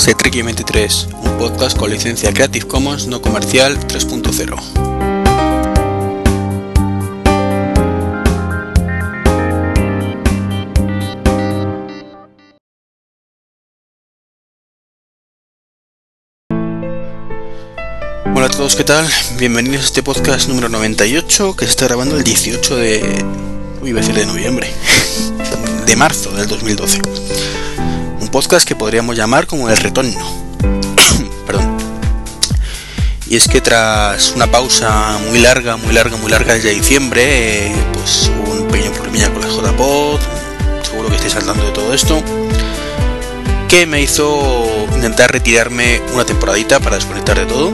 podcast de Treki 23, un podcast con licencia Creative Commons no comercial 3.0. Hola a todos, ¿qué tal? Bienvenidos a este podcast número 98 que se está grabando el 18 de... Uy, iba a decir de noviembre. De marzo del 2012. Podcast que podríamos llamar como el retorno. Perdón. Y es que tras una pausa muy larga, muy larga, muy larga desde diciembre, eh, pues hubo un pequeño problemilla con la JPod, seguro que estáis saltando de todo esto, que me hizo intentar retirarme una temporadita para desconectar de todo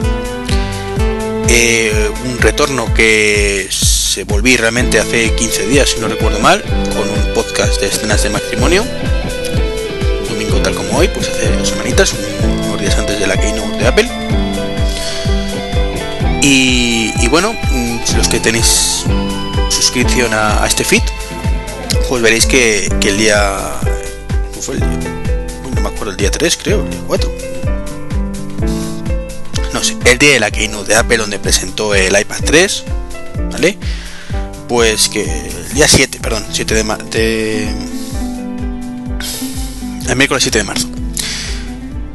eh, un retorno que se volví realmente hace 15 días, si no recuerdo mal, con un podcast de escenas de matrimonio. Domingo tal como hoy, pues hace dos semanitas, unos días antes de la keynote de Apple. Y, bueno, mm, los que tenéis suscripción a, este feed, pues veréis que, el día... fue el día? No me acuerdo, el día 3 creo, el día 4 el día de la keynote de Apple donde presentó el iPad 3, ¿vale? Pues que el día 7, perdón, 7 de, marzo, el miércoles 7 de marzo.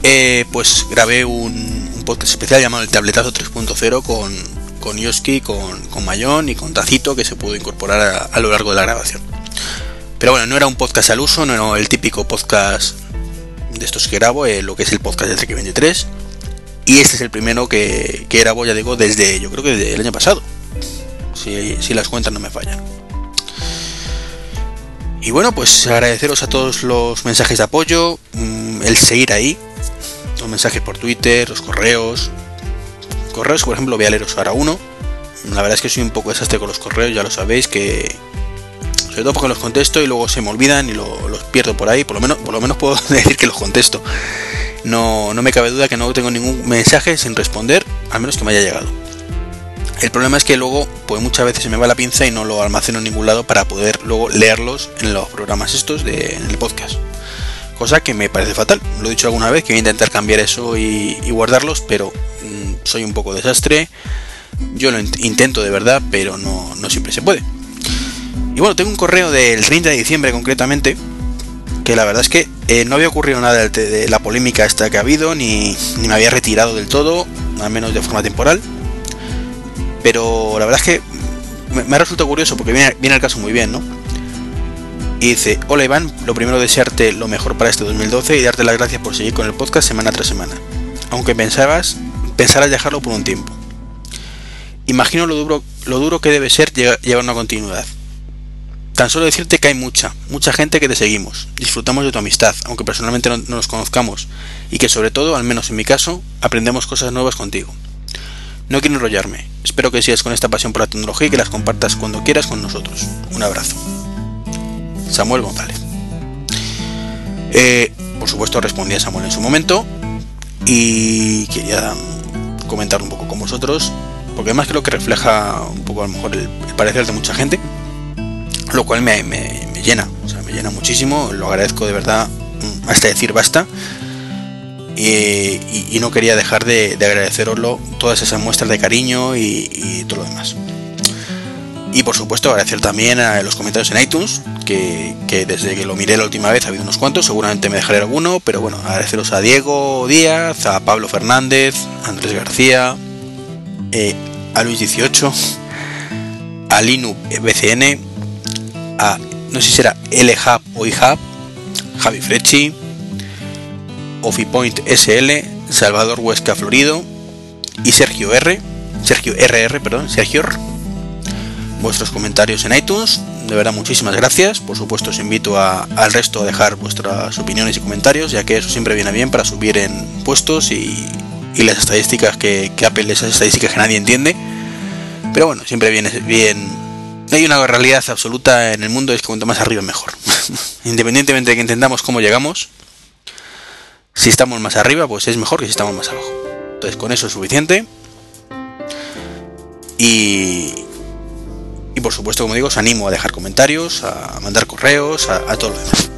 Eh, pues grabé un, podcast especial llamado el Tabletazo 3.0 con, con Yoski, con, con Mayón y con Tacito que se pudo incorporar a, lo largo de la grabación. Pero bueno, no era un podcast al uso, no era el típico podcast de estos que grabo, eh, lo que es el podcast de Trek 23 y este es el primero que, que grabo, ya digo, desde, yo creo que desde el año pasado. Si, las cuentas no me fallan. Y bueno, pues agradeceros a todos los mensajes de apoyo, mm, el seguir ahí, los mensajes por Twitter, los correos. Correos, por ejemplo, voy a leeros ahora uno. La verdad es que soy un poco desastre con los correos, ya lo sabéis, que sobre todo porque los contesto y luego se me olvidan y los pierdo por ahí. Por lo menos, por lo menos puedo decir que los contesto no, no me cabe duda que no tengo ningún mensaje sin responder, al menos que me haya llegado. El problema es que luego, pues muchas veces se me va la pinza y no lo almaceno en ningún lado para poder luego leerlos en los programas estos de, el podcast. Cosa que me parece fatal. Lo he dicho alguna vez que voy a intentar cambiar eso y, guardarlos, pero mm, soy un poco desastre. Yo lo intento de verdad, pero no, no siempre se puede. Y bueno, tengo un correo del 30 de diciembre concretamente, que la verdad es que eh, no había ocurrido nada de, la polémica esta que ha habido, ni, me había retirado del todo, al menos de forma temporal. Pero la verdad es que me, ha resultado curioso porque viene, viene el caso muy bien, ¿no? Y dice, hola Iván, lo primero desearte lo mejor para este 2012 y darte las gracias por seguir con el podcast semana tras semana. Aunque pensabas, pensarás dejarlo por un tiempo. Imagino lo duro, lo duro que debe ser llevar una continuidad. Tan solo decirte que hay mucha, mucha gente que te seguimos, disfrutamos de tu amistad, aunque personalmente no, nos conozcamos, y que sobre todo, al menos en mi caso, aprendemos cosas nuevas contigo. No quiero enrollarme, espero que sigas con esta pasión por la tecnología y que las compartas cuando quieras con nosotros. Un abrazo. Samuel González. Eh, por supuesto respondí a Samuel en su momento y quería comentar un poco con vosotros, porque además creo que refleja un poco a lo mejor el parecer de mucha gente lo cual me, llena, o sea, me llena muchísimo, lo agradezco de verdad mm, hasta decir basta. Y, no quería dejar de, agradeceroslo todas esas muestras de cariño y, todo lo demás. Y por supuesto agradecer también a los comentarios en iTunes, que, desde que lo miré la última vez ha habido unos cuantos, seguramente me dejaré alguno, pero bueno, agradeceros a Diego Díaz, a Pablo Fernández, a Andrés García, eh, a Luis 18, a Linu BCN, no sé si será LHub o IHub, Javi Frecci, Ofipoint SL, Salvador Huesca Florido y Sergio R, Sergio RR, perdón, Sergio Vuestros comentarios en iTunes, de verdad muchísimas gracias. Por supuesto os invito al resto a dejar vuestras opiniones y comentarios, ya que eso siempre viene bien para subir en puestos y, las estadísticas que, que Apple, esas estadísticas que nadie entiende. Pero bueno, siempre viene bien hay una realidad absoluta en el mundo, es que cuanto más arriba mejor. Independientemente de que entendamos cómo llegamos, si estamos más arriba, pues es mejor que si estamos más abajo. Entonces con eso es suficiente. Y, y por supuesto, como digo, os animo a dejar comentarios, a mandar correos, a, todo lo demás.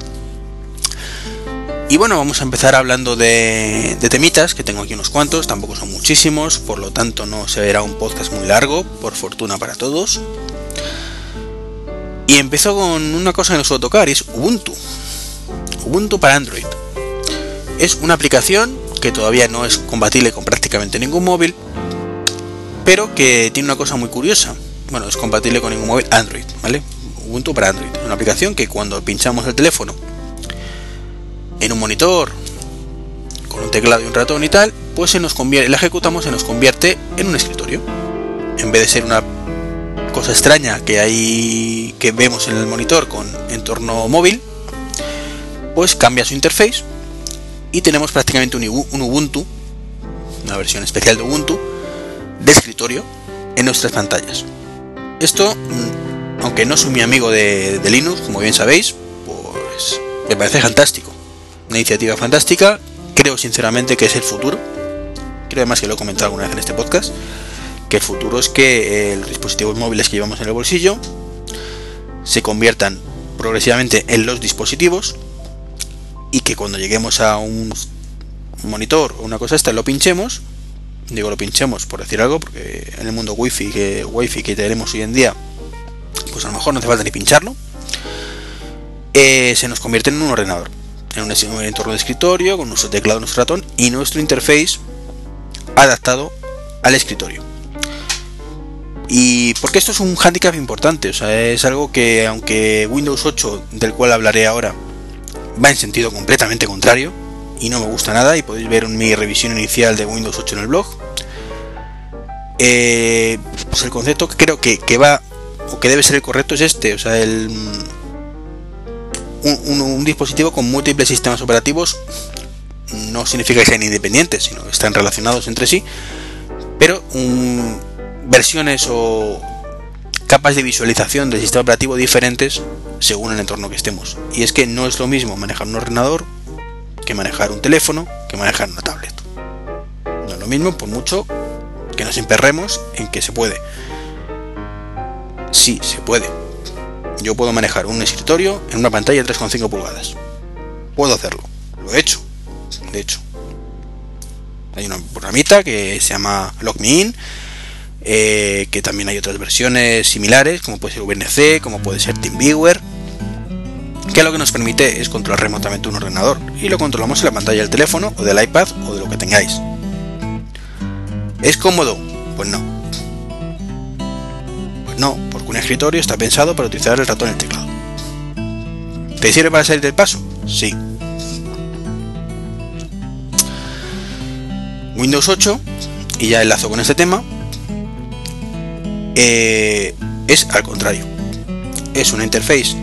Y bueno, vamos a empezar hablando de, de, temitas, que tengo aquí unos cuantos, tampoco son muchísimos, por lo tanto no se verá un podcast muy largo, por fortuna para todos. Y empezó con una cosa que no suelo tocar, es Ubuntu. Ubuntu para Android. Es una aplicación que todavía no es compatible con prácticamente ningún móvil, pero que tiene una cosa muy curiosa. Bueno, es compatible con ningún móvil Android, ¿vale? Ubuntu para Android. Una aplicación que cuando pinchamos el teléfono en un monitor con un teclado y un ratón y tal, pues se nos convierte, la ejecutamos se nos convierte en un escritorio. En vez de ser una cosa extraña que hay que vemos en el monitor con entorno móvil, pues cambia su interface y tenemos prácticamente un, Ubuntu, una versión especial de Ubuntu de escritorio en nuestras pantallas. Esto, mm, aunque no soy mi amigo de, Linux, como bien sabéis, pues me parece fantástico una iniciativa fantástica, creo sinceramente que es el futuro, creo además que lo he comentado alguna vez en este podcast, que el futuro es que eh, los dispositivos móviles que llevamos en el bolsillo se conviertan progresivamente en los dispositivos y que cuando lleguemos a un monitor o una cosa esta lo pinchemos digo lo pinchemos por decir algo porque en el mundo wifi que wifi que tenemos hoy en día pues a lo mejor no hace falta ni pincharlo eh, se nos convierte en un ordenador en un entorno de escritorio con nuestro teclado, nuestro ratón y nuestro interface adaptado al escritorio. Y porque esto es un handicap importante, o sea, es algo que aunque Windows 8, del cual hablaré ahora, va en sentido completamente contrario y no me gusta nada, y podéis ver mi revisión inicial de Windows 8 en el blog, eh, pues el concepto que creo que, que va o que debe ser el correcto es este, o sea, el, un, dispositivo con múltiples sistemas operativos no significa que sean independientes, sino que están relacionados entre sí, pero versiones o capas de visualización del sistema operativo diferentes según el entorno que estemos. Y es que no es lo mismo manejar un ordenador que manejar un teléfono, que manejar una tablet. No es lo mismo, por mucho que nos emperremos en que se puede. Sí, se puede, yo puedo manejar un escritorio en una pantalla de 3,5 pulgadas. Puedo hacerlo. Lo he hecho. De hecho. Hay una programita que se llama LogMeIn. Eh, que también hay otras versiones similares, como puede ser VNC, como puede ser TeamViewer, que lo que nos permite es controlar remotamente un ordenador y lo controlamos en la pantalla del teléfono o del iPad o de lo que tengáis. ¿Es cómodo? Pues no. Pues no, un escritorio está pensado para utilizar el ratón y el teclado. ¿Te sirve para salir del paso? Sí. Windows 8, y ya enlazo con este tema, eh, es al contrario. Es una interface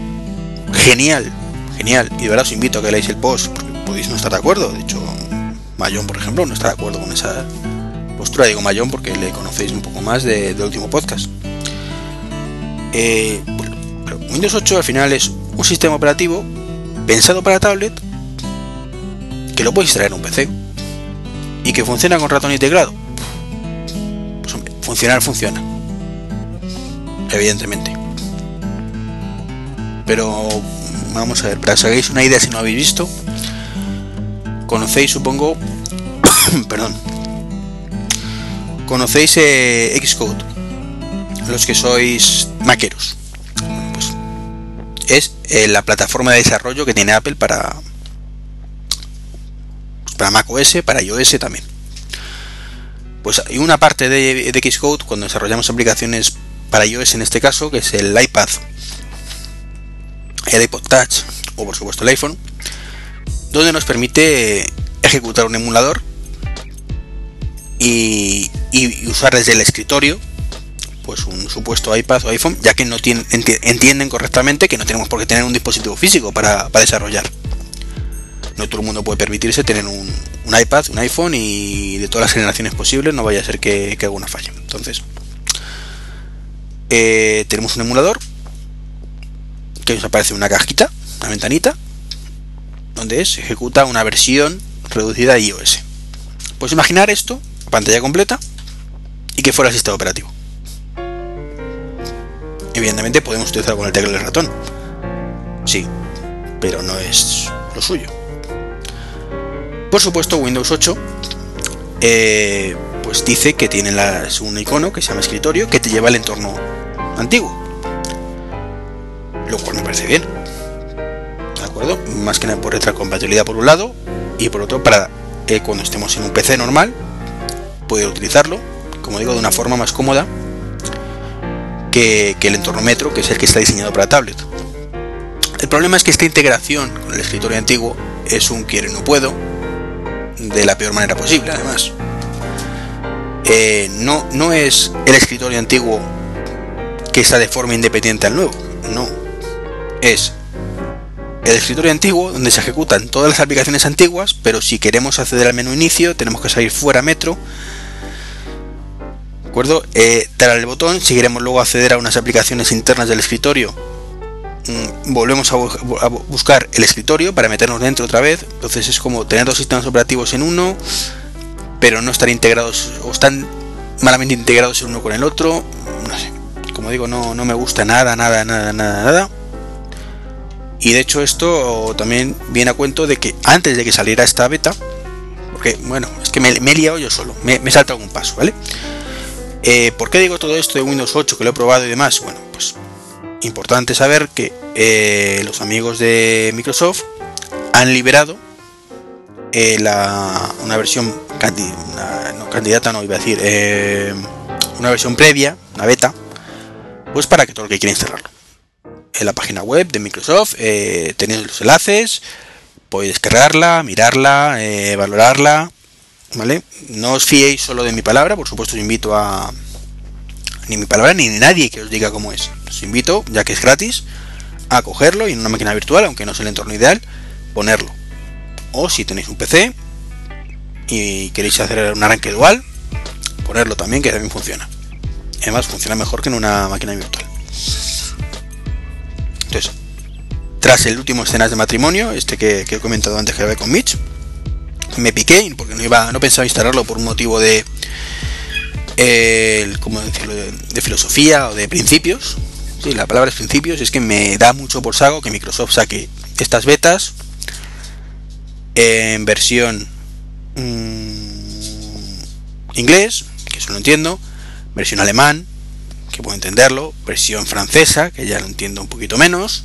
genial, genial, y de verdad os invito a que leáis el post, porque podéis no estar de acuerdo. De hecho, Mayón, por ejemplo, no está de acuerdo con esa postura. Digo Mayón porque le conocéis un poco más del último podcast. Eh, Windows 8 al final es un sistema operativo pensado para tablet que lo puedes traer en un PC y que funciona con ratón y teclado. Pues funcionar funciona. Evidentemente. Pero vamos a ver, para que hagáis una idea si no habéis visto, conocéis supongo, perdón, conocéis eh, Xcode los que sois maqueros. Pues es eh, la plataforma de desarrollo que tiene Apple para, para Mac OS, para iOS también. Pues hay una parte de Xcode cuando desarrollamos aplicaciones para iOS en este caso, que es el iPad, el iPod Touch o por supuesto el iPhone, donde nos permite ejecutar un emulador y, usar desde el escritorio pues un supuesto iPad o iPhone, ya que no entienden correctamente que no tenemos por qué tener un dispositivo físico para, desarrollar. No todo el mundo puede permitirse tener un, iPad, un iPhone y de todas las generaciones posibles, no vaya a ser que, alguna falle. Entonces, eh, tenemos un emulador que nos aparece una cajita, una ventanita, donde se ejecuta una versión reducida de iOS. Pues imaginar esto, pantalla completa, y que fuera el sistema operativo. Evidentemente podemos utilizar con el teclado y el ratón. Sí, pero no es lo suyo. Por supuesto, Windows 8 eh, pues dice que tiene un icono que se llama escritorio que te lleva al entorno antiguo. Lo cual me parece bien. ¿De acuerdo? Más que nada por retrocompatibilidad por un lado y por otro para que cuando estemos en un PC normal poder utilizarlo, como digo, de una forma más cómoda que, el entorno Metro, que es el que está diseñado para tablet. El problema es que esta integración con el escritorio antiguo es un quiero y no puedo, de la peor manera posible, además. Eh, no, no es el escritorio antiguo que está de forma independiente al nuevo, no. Es el escritorio antiguo donde se ejecutan todas las aplicaciones antiguas, pero si queremos acceder al menú inicio tenemos que salir fuera Metro acuerdo? Eh, dar el botón, si queremos luego acceder a unas aplicaciones internas del escritorio, mm, volvemos a, buscar el escritorio para meternos dentro otra vez. Entonces es como tener dos sistemas operativos en uno, pero no estar integrados o están malamente integrados el uno con el otro. No sé, como digo, no, no me gusta nada, nada, nada, nada, nada. Y de hecho esto también viene a cuento de que antes de que saliera esta beta, porque bueno, es que me, he liado yo solo, me, me salta algún paso, ¿vale? Eh, ¿Por qué digo todo esto de Windows 8 que lo he probado y demás? Bueno, pues importante saber que eh, los amigos de Microsoft han liberado eh, una versión candidata, no iba a decir, una versión previa, una beta, pues para que todo el que quiera instalarlo. En la página web de Microsoft tenéis los enlaces, podéis descargarla, mirarla, valorarla ¿vale? No os fiéis solo de mi palabra, por supuesto os invito a... Ni mi palabra ni nadie que os diga cómo es. Os invito, ya que es gratis, a cogerlo y en una máquina virtual, aunque no es el entorno ideal, ponerlo. O si tenéis un PC y queréis hacer un arranque dual, ponerlo también, que también funciona. Además funciona mejor que en una máquina virtual. Entonces, tras el último escenas de matrimonio, este que, he comentado antes que grabé con Mitch, me piqué porque no iba no pensaba instalarlo por un motivo de ¿cómo decirlo? De, filosofía o de principios sí, la palabra es principios es que me da mucho por saco que Microsoft saque estas betas en versión mm, inglés que eso lo entiendo versión alemán que puedo entenderlo versión francesa que ya lo entiendo un poquito menos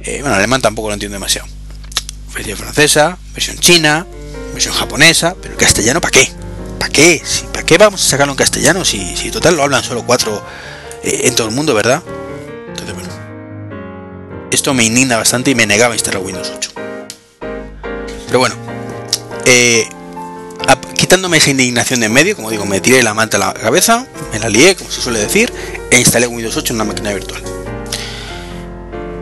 eh, bueno alemán tampoco lo entiendo demasiado versión francesa versión china versión japonesa, pero el castellano ¿para qué? ¿Para qué? ¿Para qué vamos a sacarlo en castellano si, si total lo hablan solo cuatro eh, en todo el mundo, verdad? Entonces, bueno. Esto me indigna bastante y me negaba a instalar Windows 8. Pero bueno, eh, quitándome esa indignación de medio, como digo, me tiré la manta a la cabeza, me la lié, como se suele decir, e instalé Windows 8 en una máquina virtual.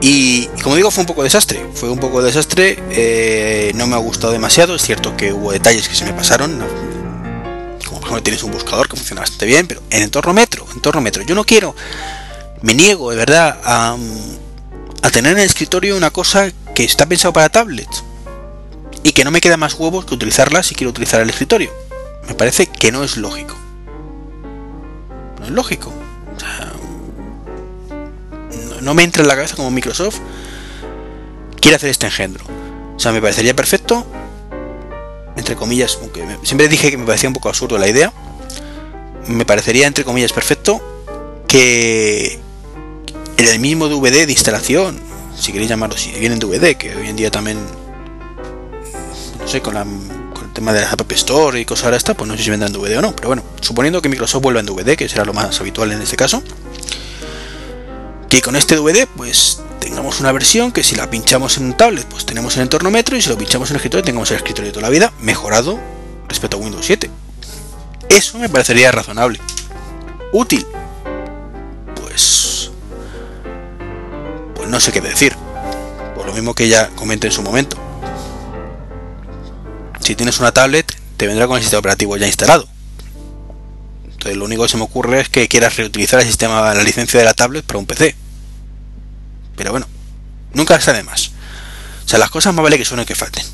Y, como digo, fue un poco desastre. Fue un poco desastre. Eh, no me ha gustado demasiado. Es cierto que hubo detalles que se me pasaron. Como por ejemplo tienes un buscador que funciona bastante bien, pero en entorno metro, entorno metro. Yo no quiero, me niego de verdad a, a tener en el escritorio una cosa que está pensado para tablets y que no me queda más huevos que utilizarla si quiero utilizar el escritorio. Me parece que no es lógico. No es lógico no me entra en la cabeza como Microsoft quiere hacer este engendro. O sea, me parecería perfecto, entre comillas, aunque siempre dije que me parecía un poco absurdo la idea, me parecería, entre comillas, perfecto que en el mismo DVD de instalación, si queréis llamarlo si viene en DVD, que hoy en día también, con, el tema de la App Store y cosas ahora está, pues no sé si vendrá en DVD o no, pero bueno, suponiendo que Microsoft vuelva en DVD, que será lo más habitual en este caso, que con este DVD pues tengamos una versión que si la pinchamos en un tablet pues tenemos el entorno metro y si lo pinchamos en el escritorio tengamos el escritorio de toda la vida mejorado respecto a Windows 7. Eso me parecería razonable. Útil. Pues... Pues no sé qué decir. Por lo mismo que ya comenté en su momento. Si tienes una tablet, te vendrá con el sistema operativo ya instalado. Entonces lo único que se me ocurre es que quieras reutilizar el sistema, la licencia de la tablet para un PC. Pero bueno, nunca está de más. O sea, las cosas más vale que suenen que falten.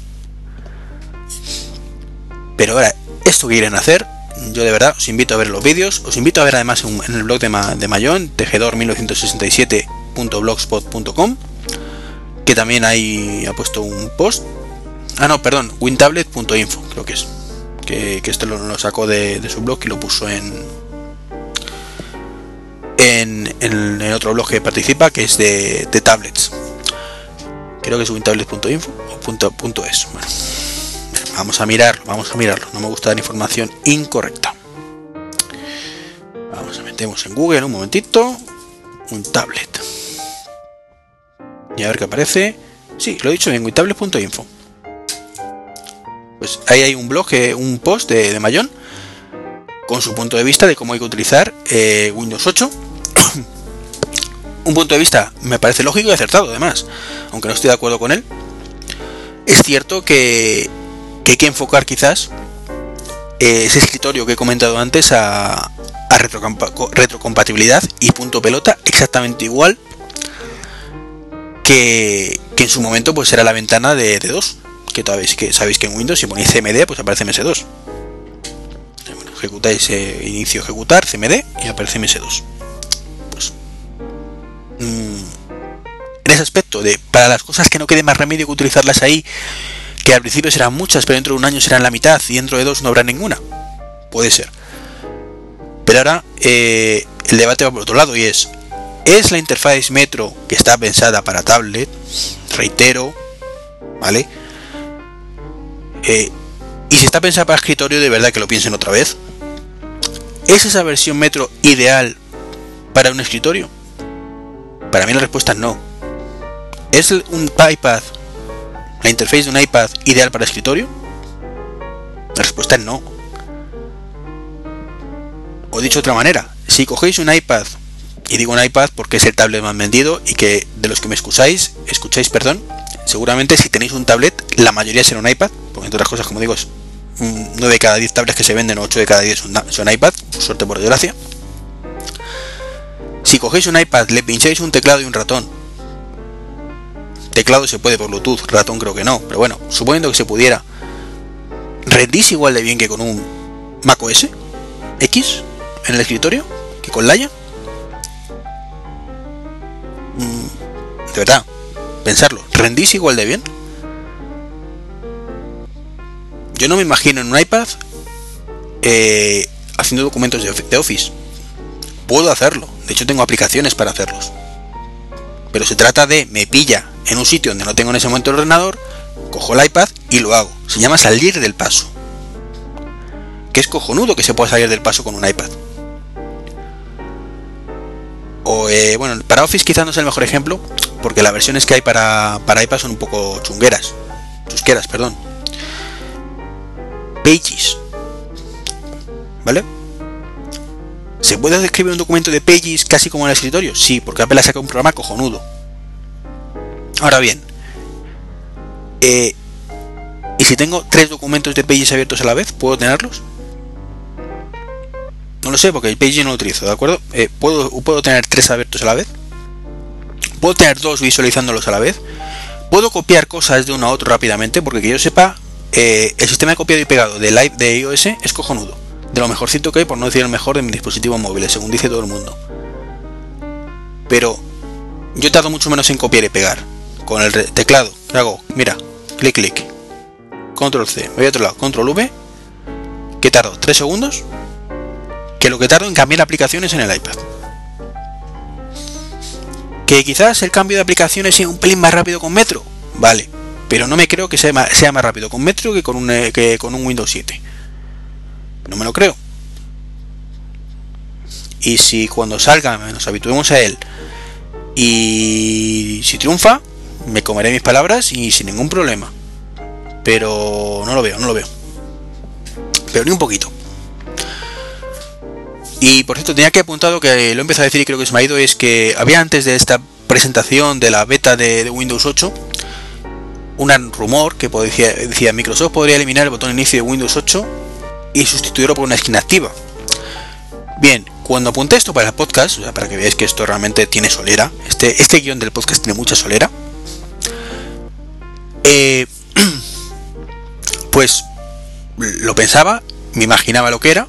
Pero ahora, esto que quieren hacer, yo de verdad os invito a ver los vídeos, os invito a ver además en, el blog de, de Mayón, tejedor1967.blogspot.com, que también ahí ha puesto un post Ah, no, perdón, wintablet.info, creo que es. Que, esto lo, sacó de, su blog y lo puso en, en, en, otro blog que participa, que es de, tablets. Creo que es wintablet.info o punto, punto es. Vamos a mirarlo, vamos a mirarlo. No me gusta dar información incorrecta. Vamos a metemos en Google un momentito. Un tablet. Y a ver qué aparece. Sí, lo he dicho bien, wintablet.info. Pues ahí hay un blog, un post de, de Mayón con su punto de vista de cómo hay que utilizar eh, Windows 8. un punto de vista me parece lógico y acertado además, aunque no estoy de acuerdo con él. Es cierto que, hay que enfocar quizás eh, ese escritorio que he comentado antes a, a retrocompatibilidad y punto pelota exactamente igual que, que, en su momento pues era la ventana de, de 2 que sabéis que sabéis que en Windows si ponéis CMD pues aparece MS2 ejecutáis eh, inicio ejecutar CMD y aparece MS2 pues mm, en ese aspecto de para las cosas que no quede más remedio que utilizarlas ahí que al principio serán muchas pero dentro de un año serán la mitad y dentro de dos no habrá ninguna. Puede ser. Pero ahora eh, el debate va por otro lado y es es la interfaz Metro que está pensada para tablet reitero vale eh, y si está pensada para escritorio, de verdad que lo piensen otra vez. ¿Es esa versión Metro ideal para un escritorio? Para mí la respuesta es no. ¿Es un iPad, la interfaz de un iPad ideal para escritorio? La respuesta es no. O dicho de otra manera, si cogéis un iPad, y digo un iPad porque es el tablet más vendido y que de los que me escucháis, escucháis, perdón, seguramente si tenéis un tablet, la mayoría será un iPad, porque entre otras cosas, como digo, es 9 de cada 10 tablets que se venden, 8 de cada 10 son, iPad, por suerte por desgracia. Si cogéis un iPad, le pincháis un teclado y un ratón. Teclado se puede por Bluetooth, ratón creo que no, pero bueno, suponiendo que se pudiera, ¿rendís igual de bien que con un Mac OS X en el escritorio? ¿Que con Laya? Mm, de verdad, pensarlo, ¿rendís igual de bien? Yo no me imagino en un iPad eh, haciendo documentos de Office. Puedo hacerlo, de hecho tengo aplicaciones para hacerlos. Pero se trata de, me pilla en un sitio donde no tengo en ese momento el ordenador, cojo el iPad y lo hago. Se llama salir del paso. Que es cojonudo que se pueda salir del paso con un iPad. O, eh, bueno, para Office quizás no es el mejor ejemplo, porque las versiones que hay para, para iPad son un poco chungueras, chusqueras, perdón. Pages, ¿vale? ¿Se puede describir un documento de Pages casi como en el escritorio? Sí, porque Apple ha sacado un programa cojonudo. Ahora bien, eh, ¿y si tengo tres documentos de Pages abiertos a la vez, puedo tenerlos? No lo sé, porque el Pages no lo utilizo, ¿de acuerdo? Eh, ¿puedo, ¿Puedo tener tres abiertos a la vez? Puedo tener dos visualizándolos a la vez. Puedo copiar cosas de uno a otro rápidamente, porque que yo sepa, eh, el sistema de copiado y pegado de, Live, de iOS es cojonudo. De lo mejorcito que hay, por no decir el mejor de mis dispositivos móviles, según dice todo el mundo. Pero yo tardo mucho menos en copiar y pegar. Con el teclado, ¿qué hago? Mira, clic, clic. Control C, voy a otro lado, control V. ¿Qué tardo? ¿3 segundos? Que lo que tardo en cambiar aplicaciones en el iPad que quizás el cambio de aplicaciones sea un pelín más rápido con Metro, vale, pero no me creo que sea más, sea más rápido con Metro que con, un, eh, que con un Windows 7. No me lo creo. Y si cuando salga nos habituemos a él y si triunfa, me comeré mis palabras y sin ningún problema. Pero no lo veo, no lo veo. Pero ni un poquito. Y por cierto, tenía que apuntado que lo he empezado a decir y creo que se me ha ido, es que había antes de esta presentación de la beta de, Windows 8 un rumor que decía, decía Microsoft podría eliminar el botón inicio de Windows 8 y sustituirlo por una esquina activa. Bien, cuando apunté esto para el podcast, para que veáis que esto realmente tiene solera, este, este guion del podcast tiene mucha solera, eh, pues lo pensaba, me imaginaba lo que era,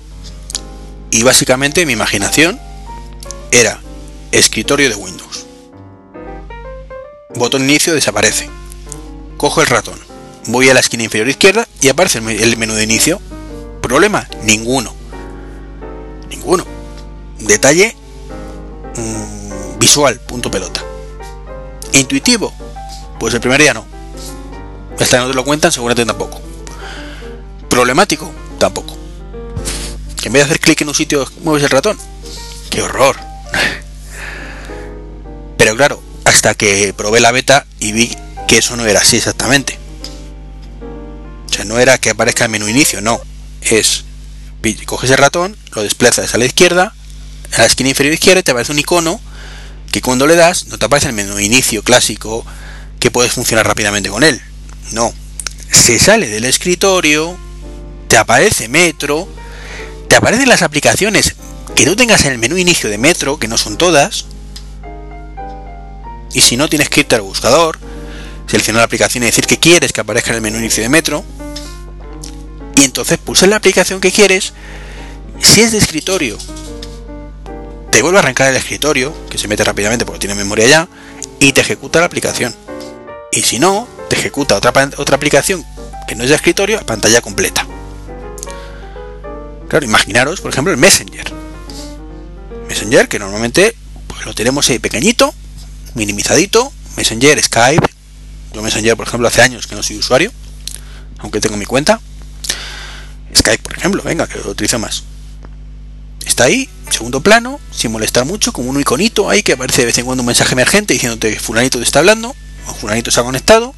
y básicamente mi imaginación era escritorio de Windows. Botón inicio desaparece. Cojo el ratón. voy a la esquina inferior izquierda y aparece el menú de inicio. ¿Problema? Ninguno. Ninguno. Detalle mm, visual, punto pelota. ¿Intuitivo? Pues el primer día no. Hasta no te lo cuentan, seguramente tampoco. ¿Problemático? Tampoco. Que en vez de hacer clic en un sitio mueves el ratón. ¡Qué horror! Pero claro, hasta que probé la beta y vi que eso no era así exactamente. O sea, no era que aparezca el menú inicio, no. Es, coges el ratón, lo desplazas a la izquierda, a la esquina inferior izquierda te aparece un icono que cuando le das no te aparece el menú inicio clásico que puedes funcionar rápidamente con él. No. Se sale del escritorio, te aparece Metro, te aparecen las aplicaciones que tú tengas en el menú inicio de Metro, que no son todas, y si no tienes que irte al buscador, seleccionar la aplicación y decir que quieres que aparezca en el menú inicio de Metro, y entonces pulsas la aplicación que quieres, si es de escritorio, te vuelve a arrancar el escritorio, que se mete rápidamente porque tiene memoria ya, y te ejecuta la aplicación. Y si no, te ejecuta otra, otra aplicación que no es de escritorio a pantalla completa. Claro, imaginaros, por ejemplo, el Messenger. Messenger, que normalmente pues, lo tenemos ahí pequeñito, minimizadito. Messenger, Skype. Yo Messenger, por ejemplo, hace años que no soy usuario, aunque tengo mi cuenta. Skype, por ejemplo, venga, que lo utilizo más. Está ahí, segundo plano, sin molestar mucho, como un iconito ahí que aparece de vez en cuando un mensaje emergente diciéndote que fulanito te está hablando, o fulanito se ha conectado.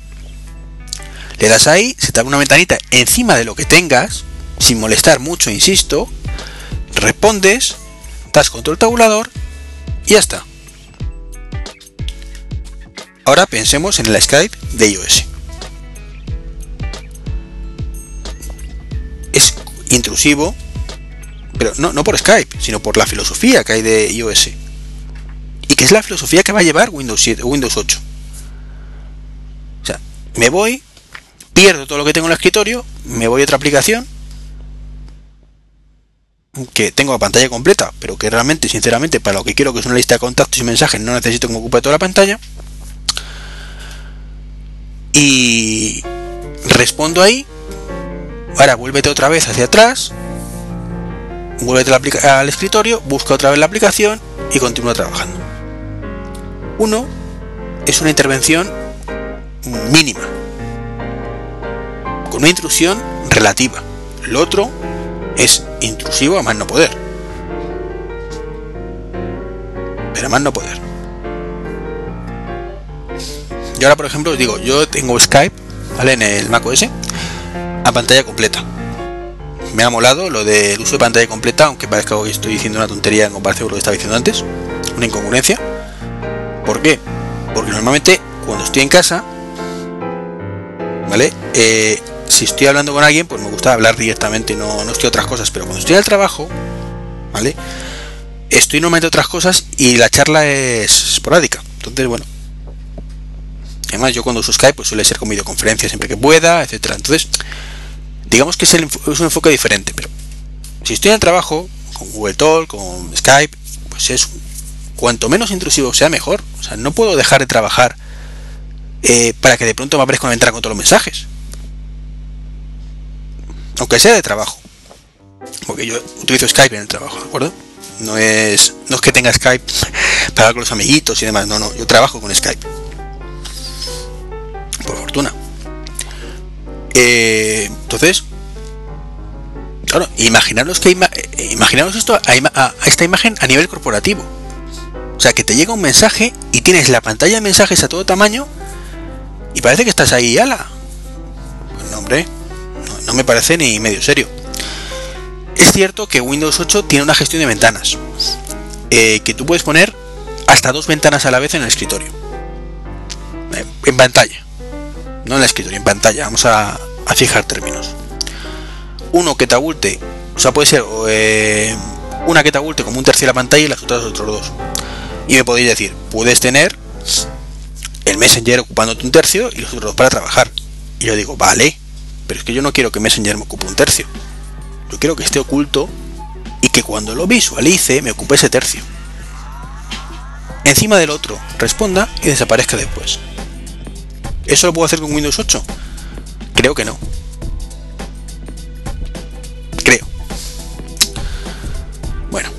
Le das ahí, se te abre una ventanita encima de lo que tengas, sin molestar mucho, insisto, respondes, das control tabulador y ya está. Ahora pensemos en el Skype de iOS. Es intrusivo, pero no, no por Skype, sino por la filosofía que hay de iOS. Y que es la filosofía que va a llevar Windows 7, Windows 8. O sea, me voy, pierdo todo lo que tengo en el escritorio, me voy a otra aplicación, que tengo la pantalla completa, pero que realmente, sinceramente, para lo que quiero que es una lista de contactos y mensajes, no necesito que me ocupe toda la pantalla. Y respondo ahí. Ahora vuélvete otra vez hacia atrás. Vuélvete al escritorio, busca otra vez la aplicación y continúa trabajando. Uno es una intervención mínima, con una intrusión relativa. Lo otro es intrusivo a más no poder. Pero a más no poder. Y ahora, por ejemplo, os digo, yo tengo Skype, ¿vale? En el Mac OS, a pantalla completa. Me ha molado lo del uso de pantalla completa, aunque parezca que estoy diciendo una tontería en comparación con lo que estaba diciendo antes, una incongruencia. ¿Por qué? Porque normalmente cuando estoy en casa, ¿vale? Eh, si estoy hablando con alguien, pues me gusta hablar directamente, no, no estoy otras cosas, pero cuando estoy al trabajo, ¿vale? Estoy normalmente otras cosas y la charla es esporádica. Entonces, bueno. Además, yo cuando uso Skype, pues suele ser con videoconferencia siempre que pueda, etcétera. Entonces, digamos que es, un enfoque diferente, pero si estoy en el trabajo, con Google Talk, con Skype, pues es cuanto menos intrusivo sea mejor. O sea, no puedo dejar de trabajar eh, para que de pronto me aparezca una ventana con todos los mensajes aunque sea de trabajo. Porque yo utilizo Skype en el trabajo, ¿de acuerdo? No es, no es que tenga Skype para con los amiguitos y demás, no, no, yo trabajo con Skype. Por fortuna. Eh, entonces, claro, imaginaros que eh, imaginaros esto a, esta imagen a nivel corporativo. O sea, que te llega un mensaje y tienes la pantalla de mensajes a todo tamaño y parece que estás ahí, ala. Pues no, hombre, no me parece ni medio serio. Es cierto que Windows 8 tiene una gestión de ventanas, eh, que tú puedes poner hasta dos ventanas a la vez en el escritorio. Eh, en pantalla. No en el escritorio, en pantalla. Vamos a, fijar términos. Uno que te abulte, o sea, puede ser eh, una que te abulte como un tercio de la pantalla y las otras otros dos. Y me podéis decir, puedes tener el Messenger ocupándote un tercio y los otros dos para trabajar. Y yo digo, vale, pero es que yo no quiero que Messenger me ocupe un tercio. Yo quiero que esté oculto y que cuando lo visualice me ocupe ese tercio. Encima del otro, responda y desaparezca después. Eso lo puedo hacer con Windows 8. creo que no. Creo. Bueno.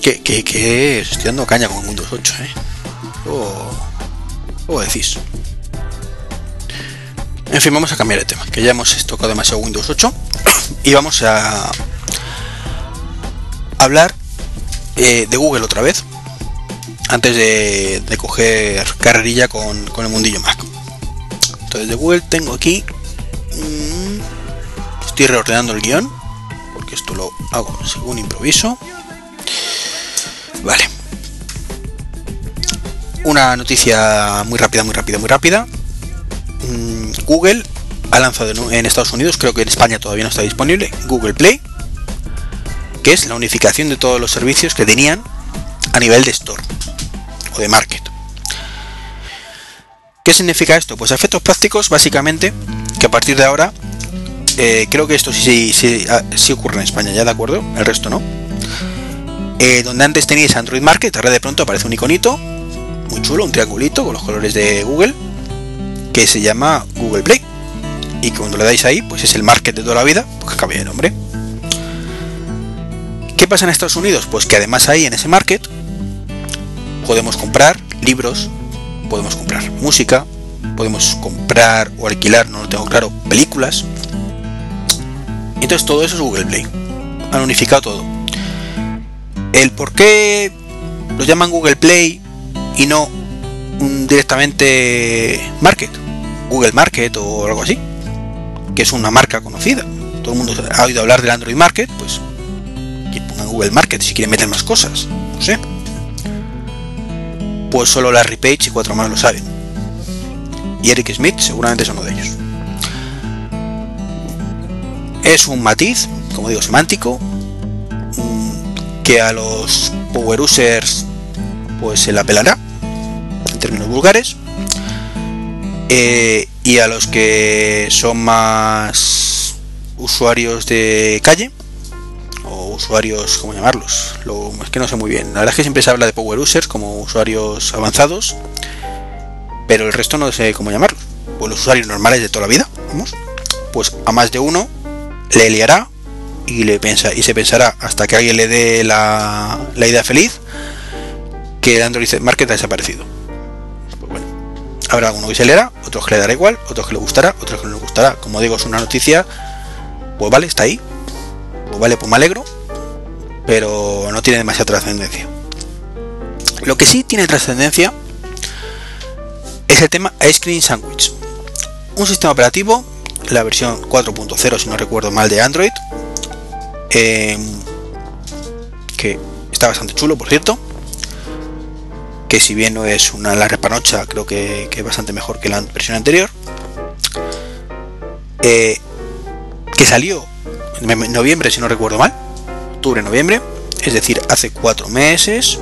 Que, que estoy dando caña con Windows 8, ¿eh? O, decís. En fin, vamos a cambiar de tema, que ya hemos tocado demasiado Windows 8 y vamos a hablar eh, de Google otra vez antes de, coger carrerilla con, el mundillo Mac. Entonces de Google tengo aquí mm, estoy reordenando el guion porque esto lo hago según improviso. Vale. Una noticia muy rápida, muy rápida, muy rápida. Mm, Google ha lanzado en Estados Unidos, creo que en España todavía no está disponible, Google Play, que es la unificación de todos los servicios que tenían a nivel de store o de market. ¿Qué significa esto? Pues efectos prácticos, básicamente, que a partir de ahora, eh, creo que esto ah, sí, ocurre en España, ya de acuerdo, el resto no. Eh, donde antes teníais Android Market, ahora de pronto aparece un iconito muy chulo, un triangulito con los colores de Google, que se llama Google Play. Y cuando le dais ahí, pues es el market de toda la vida, porque cambia de nombre. ¿Qué pasa en Estados Unidos? Pues que además ahí en ese market podemos comprar libros, podemos comprar música, podemos comprar o alquilar, no lo tengo claro, películas. Entonces todo eso es Google Play. Han unificado todo el por qué lo llaman Google Play y no directamente Market, Google Market o algo así, que es una marca conocida. Todo el mundo ha oído hablar del Android Market, pues que pongan Google Market si quieren meter más cosas, no sé. Pues solo Larry Page y cuatro más lo saben. Y Eric Smith seguramente es uno de ellos. Es un matiz, como digo, semántico, que a los power users pues se la pelará términos vulgares eh, y a los que son más usuarios de calle o usuarios, ¿cómo llamarlos? Lo, es que no sé muy bien. La verdad es que siempre se habla de power users como usuarios avanzados, pero el resto no sé cómo llamarlos. Pues los usuarios normales de toda la vida, vamos. Pues a más de uno le liará y, le piensa, y se pensará hasta que alguien le dé la, idea feliz que el Android Market ha desaparecido. Habrá alguno que se leerá, otros que le dará igual, otros que le gustará, otros que no le gustará. Como digo, es una noticia, pues vale, está ahí. Pues vale, pues me alegro, pero no tiene demasiada trascendencia. Lo que sí tiene trascendencia es el tema Ice Cream Sandwich. Un sistema operativo, la versión 4.0 si no recuerdo mal de Android, Em, que está bastante chulo, por cierto. Que si bien no es una la repanocha, creo que, es bastante mejor que la versión anterior. Eh, que salió en noviembre, si no recuerdo mal. Octubre, noviembre. Es decir, hace cuatro meses.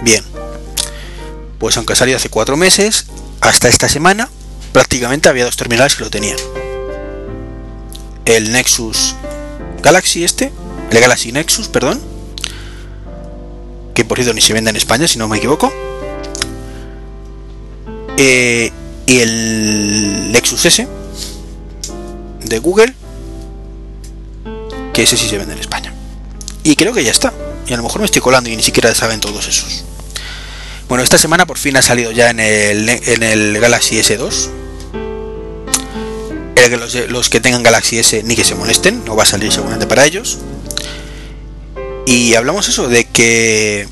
Bien. Pues aunque salió hace cuatro meses, hasta esta semana, prácticamente había dos terminales que lo tenían. El Nexus Galaxy este, el Galaxy Nexus, perdón, que por cierto ni se vende en España, si no me equivoco, eh, y el Nexus S de Google, que ese sí se vende en España. Y creo que ya está. Y a lo mejor me estoy colando y ni siquiera saben todos esos. Bueno, esta semana por fin ha salido ya en el, en el Galaxy S2, que los, que tengan Galaxy S ni que se molesten, no va a salir seguramente para ellos. Y hablamos eso, de que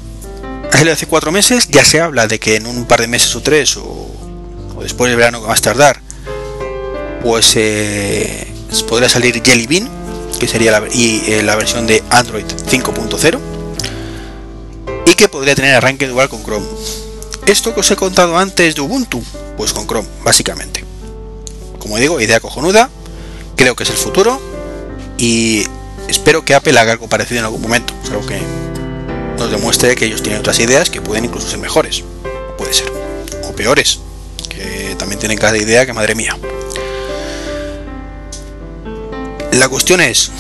hace cuatro meses ya se habla de que en un par de meses o tres, o, después del verano que a tardar, pues eh, podría salir Jelly Bean, que sería la, eh, la versión de Android 5.0, y que podría tener arranque dual con Chrome. Esto que os he contado antes de Ubuntu, pues con Chrome, básicamente como digo, idea cojonuda, creo que es el futuro y espero que Apple haga algo parecido en algún momento, algo que nos demuestre que ellos tienen otras ideas que pueden incluso ser mejores, puede ser, o peores, que también tienen cada idea que madre mía. La cuestión es,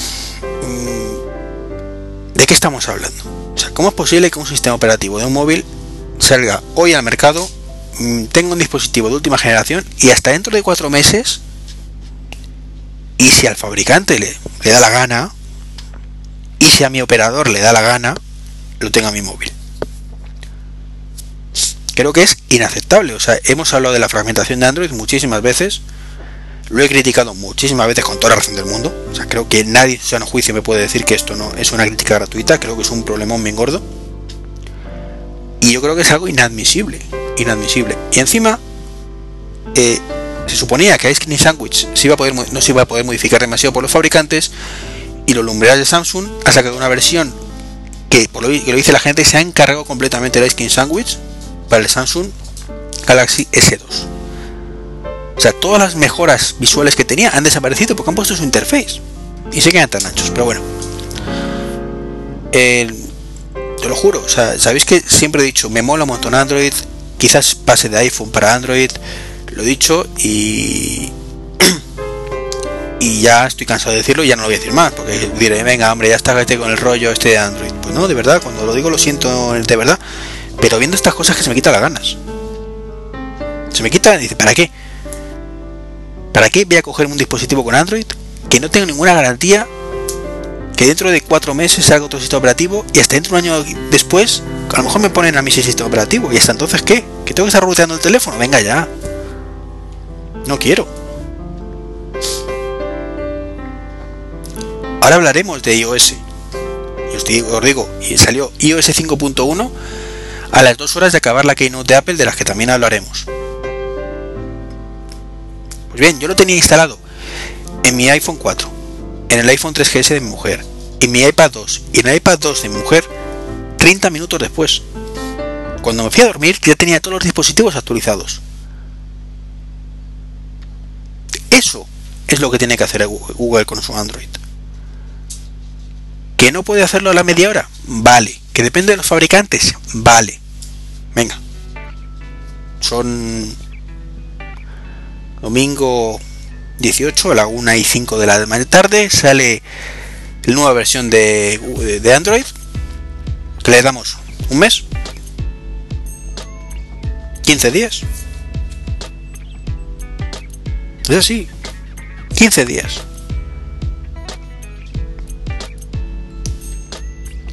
mm, ¿de qué estamos hablando? O sea, ¿cómo es posible que un sistema operativo de un móvil salga hoy al mercado mm, tengo un dispositivo de última generación y hasta dentro de cuatro meses, y si al fabricante le da la gana, y si a mi operador le da la gana, lo tenga mi móvil. Creo que es inaceptable. O sea, hemos hablado de la fragmentación de Android muchísimas veces. Lo he criticado muchísimas veces con toda la razón del mundo. O sea, creo que nadie, sea en juicio, me puede decir que esto no es una crítica gratuita. Creo que es un problemón bien gordo. Y yo creo que es algo inadmisible. Inadmisible. Y encima, eh, se suponía que Ice Cream Sandwich no se iba a poder modificar demasiado por los fabricantes. Y los lumbrales de Samsung ha sacado una versión que, por lo que lo dice la gente, se ha encargado completamente el Ice Cream Sandwich para el Samsung Galaxy S2. O sea, todas las mejoras visuales que tenía han desaparecido porque han puesto su interface. Y se quedan tan anchos, pero bueno. te lo juro, sabéis que siempre he dicho, me mola un montón Android, quizás pase de iPhone para Android, lo he dicho y... y ya estoy cansado de decirlo y ya no lo voy a decir más, porque diré, venga, hombre, ya está con el rollo este de Android. Pues no, de verdad, cuando lo digo lo siento de verdad. Pero viendo estas cosas que se me quita las ganas. Se me quita, dice, ¿para qué? ¿Para qué voy a coger un dispositivo con Android que no tengo ninguna garantía que dentro de cuatro meses salga otro sistema operativo y hasta dentro de un año después a lo mejor me ponen a mí ese sistema operativo y hasta entonces qué? ¿Que tengo que estar reboteando el teléfono? Venga ya. No quiero. Ahora hablaremos de iOS. Y os digo, salió iOS 5.1 a las dos horas de acabar la Keynote de Apple de las que también hablaremos. Pues bien, yo lo tenía instalado en mi iPhone 4, en el iPhone 3GS de mi mujer, en mi iPad 2 y en el iPad 2 de mi mujer 30 minutos después. Cuando me fui a dormir ya tenía todos los dispositivos actualizados. Eso es lo que tiene que hacer Google con su Android. ¿Que no puede hacerlo a la media hora? Vale. ¿Que depende de los fabricantes? Vale. Venga. Son domingo 18 a la 1 y 5 de la tarde. Sale la nueva versión de, de Android. Le damos un mes. 15 días. Es así. 15 días.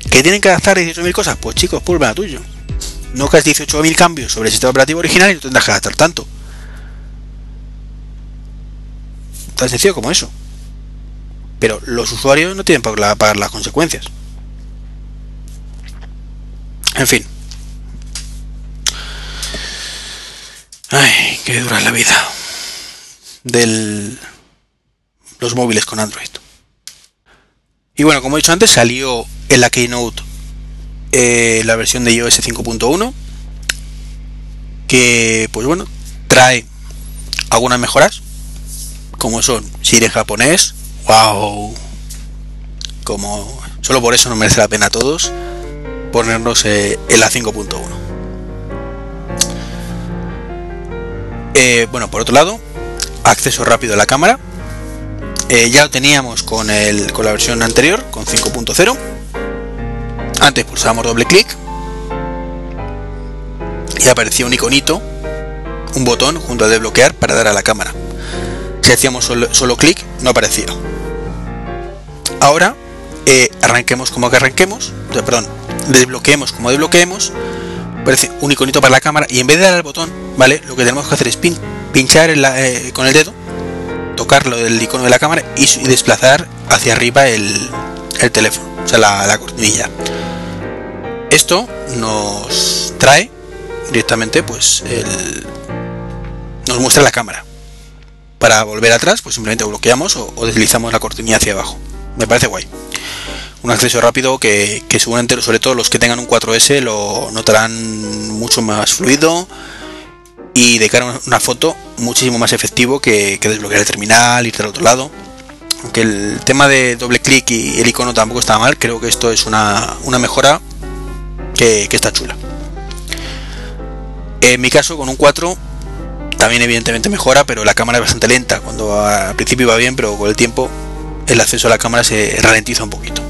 ¿Que tienen que adaptar 18.000 cosas? Pues chicos, pulva tuyo no que 18.000 cambios sobre el sistema operativo original y no tendrás que gastar tanto. Tan sencillo como eso. Pero los usuarios no tienen para pagar las consecuencias. En fin. Ay, qué dura la vida. Del los móviles con Android. Y bueno, como he dicho antes, salió en la Keynote eh, la versión de iOS 5.1 que pues bueno trae algunas mejoras como son Siri japonés wow como solo por eso no merece la pena a todos ponernos eh, en la 5.1 eh, bueno por otro lado acceso rápido a la cámara ya lo teníamos con, el, con la versión anterior con 5.0 antes pulsábamos doble clic y aparecía un iconito, un botón junto a desbloquear para dar a la cámara. Si hacíamos solo, clic, no aparecía. Ahora, eh, arranquemos como que arranquemos, perdón, desbloqueemos como desbloqueemos, aparece un iconito para la cámara y en vez de dar al botón, ¿vale? Lo que tenemos que hacer es pinchar eh, con el dedo, tocarlo del icono de la cámara y, desplazar hacia arriba el, teléfono, o sea, la, la cortinilla. Esto nos trae directamente, pues, el, nos muestra la cámara. Para volver atrás, pues simplemente bloqueamos o, deslizamos la cortinilla hacia abajo. Me parece guay. Un acceso rápido que, que seguramente, sobre todo los que tengan un 4S, lo notarán mucho más fluido y de cara a una foto muchísimo más efectivo que, desbloquear el terminal, ir al otro lado. Aunque el tema de doble clic y el icono tampoco está mal, creo que esto es una, una mejora que, está chula. En mi caso, con un 4, también evidentemente mejora, pero la cámara es bastante lenta. Cuando al principio iba bien, pero con el tiempo el acceso a la cámara se ralentiza un poquito.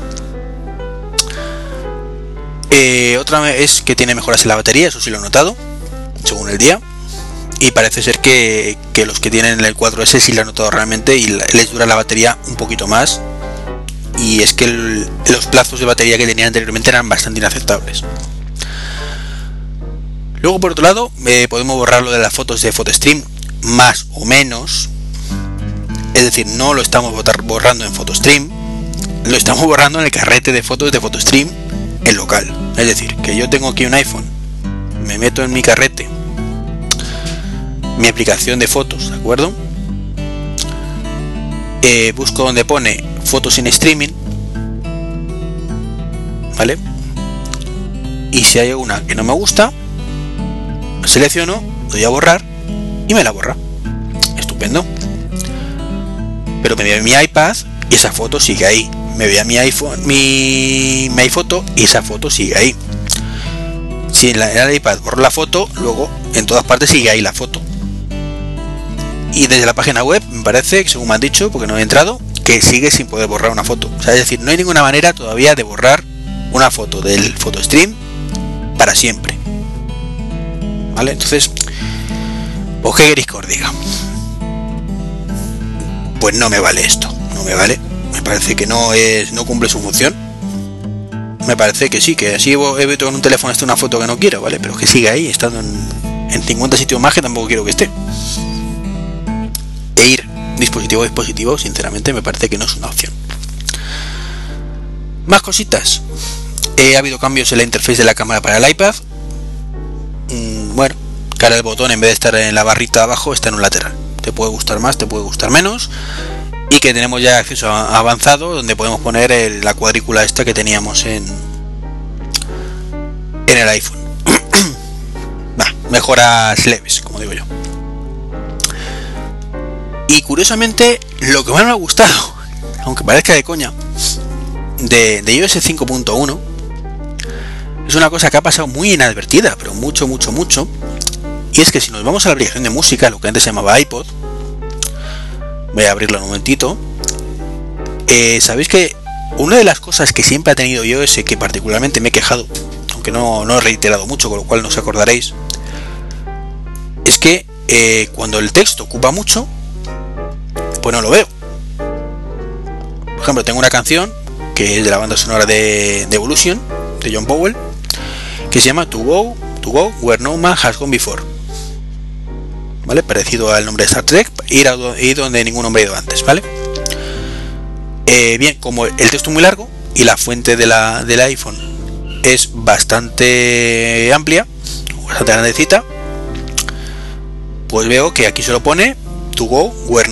Eh, otra es que tiene mejoras en la batería, eso sí lo he notado, según el día. Y parece ser que, los que tienen el 4S sí lo han notado realmente y les dura la batería un poquito más y es que los plazos de batería que tenían anteriormente eran bastante inaceptables. Luego por otro lado eh, podemos borrarlo de las fotos de PhotoStream más o menos. Es decir, no lo estamos borrando en PhotoStream, lo estamos borrando en el carrete de fotos de PhotoStream en local. Es decir, que yo tengo aquí un iPhone, me meto en mi carrete, mi aplicación de fotos, ¿de acuerdo? Eh, busco donde pone fotos en streaming, ¿vale? Y si hay una que no me gusta, selecciono, doy a borrar y me la borra. Estupendo. Pero me voy mi iPad y esa foto sigue ahí. Me voy a mi iPhone, mi, mi iPhoto y esa foto sigue ahí. Si en, la, el iPad borro la foto, luego en todas partes sigue ahí la foto. Y desde la página web me parece, según me han dicho, porque no he entrado, que sigue sin poder borrar una foto. O sea, es decir, no hay ninguna manera todavía de borrar una foto del PhotoStream para siempre. ¿Vale? Entonces, ¿o qué queréis que os diga? Pues no me vale esto, no me vale. Me parece que no no cumple su función. Me parece que sí, que así he visto en un teléfono esta una foto que no quiero, ¿vale? Pero que siga ahí, estando en, en 50 sitios más que tampoco quiero que esté. E ir dispositivo a dispositivo, sinceramente me parece que no es una opción. Más cositas. Eh, ha habido cambios en la interfaz de la cámara para el iPad. Mm, bueno, cara el botón en vez de estar en la barrita de abajo está en un lateral. Te puede gustar más, te puede gustar menos. Y que tenemos ya acceso avanzado donde podemos poner la cuadrícula esta que teníamos en, en el iPhone. mejoras leves, como digo yo. Y curiosamente, lo que más me ha gustado, aunque parezca de coña, de, iOS 5.1 es una cosa que ha pasado muy inadvertida, pero mucho, mucho, mucho. Y es que si nos vamos a la aplicación de música, lo que antes se llamaba iPod, voy a abrirlo un momentito. Eh, Sabéis que una de las cosas que siempre ha tenido iOS, que particularmente me he quejado, aunque no, no he reiterado mucho, con lo cual no os acordaréis, es que eh, cuando el texto ocupa mucho, pues no lo veo. Por ejemplo, tengo una canción que es de la banda sonora de, Evolution, de John Powell, que se llama To Go, To Go Where No Man Has Gone Before. ¿Vale? Parecido al nombre de Star Trek, ir, a, donde ningún hombre ha ido antes, ¿vale? Eh, bien, como el texto es muy largo y la fuente de la, del iPhone es bastante amplia, bastante grandecita, pues veo que aquí se lo pone to go where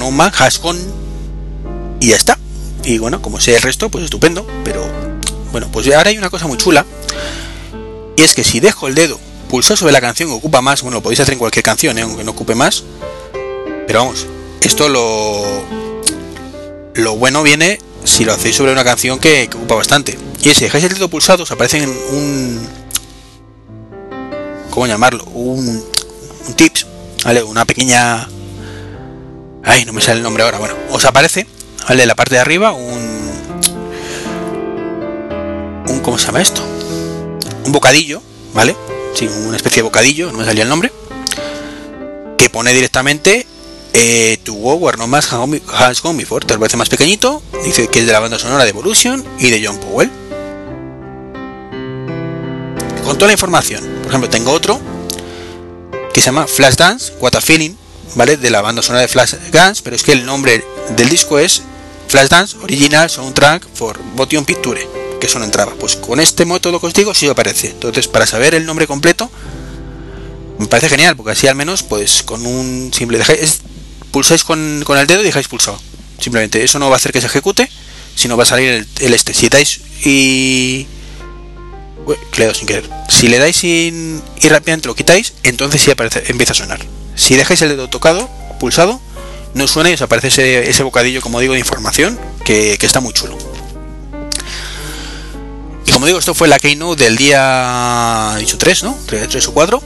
y ya está. Y bueno, como sea el resto, pues estupendo. Pero bueno, pues ahora hay una cosa muy chula. Y es que si dejo el dedo pulsado sobre la canción que ocupa más, bueno, lo podéis hacer en cualquier canción, ¿eh? aunque no ocupe más. Pero vamos, esto lo, lo bueno viene si lo hacéis sobre una canción que, ocupa bastante. Y si dejáis el dedo pulsado, os aparece un. ¿Cómo llamarlo? Un tips, ¿vale? Una pequeña Ay, no me sale el nombre ahora. Bueno, os aparece, ¿vale? En la parte de arriba un... un ¿Cómo se llama esto? Un bocadillo, ¿vale? Sí, una especie de bocadillo, no me salía el nombre. Que pone directamente eh, Go Where No Más Has Gone Before. Tal vez más pequeñito. Dice que es de la banda sonora de Evolution y de John Powell. Con toda la información. Por ejemplo, tengo otro que se llama Flashdance, What a Feeling ¿vale? De la banda sonora de Flash Guns, pero es que el nombre del disco es Flashdance Original Soundtrack for Motion Picture, que eso no entraba. Pues con este método que os digo sí aparece. Entonces, para saber el nombre completo, me parece genial, porque así al menos, pues con un simple dejáis, pulsáis con, el dedo y dejáis pulsado. Simplemente eso no va a hacer que se ejecute, sino va a salir el, este. Si dais y le sin querer. Si le dais y, y rápidamente lo quitáis, entonces sí aparece, empieza a sonar. Si dejáis el dedo tocado, pulsado, no suena y os aparece ese, bocadillo, como digo, de información que, está muy chulo. Y como digo, esto fue la keynote del día dicho 3, ¿no? 3, o 4.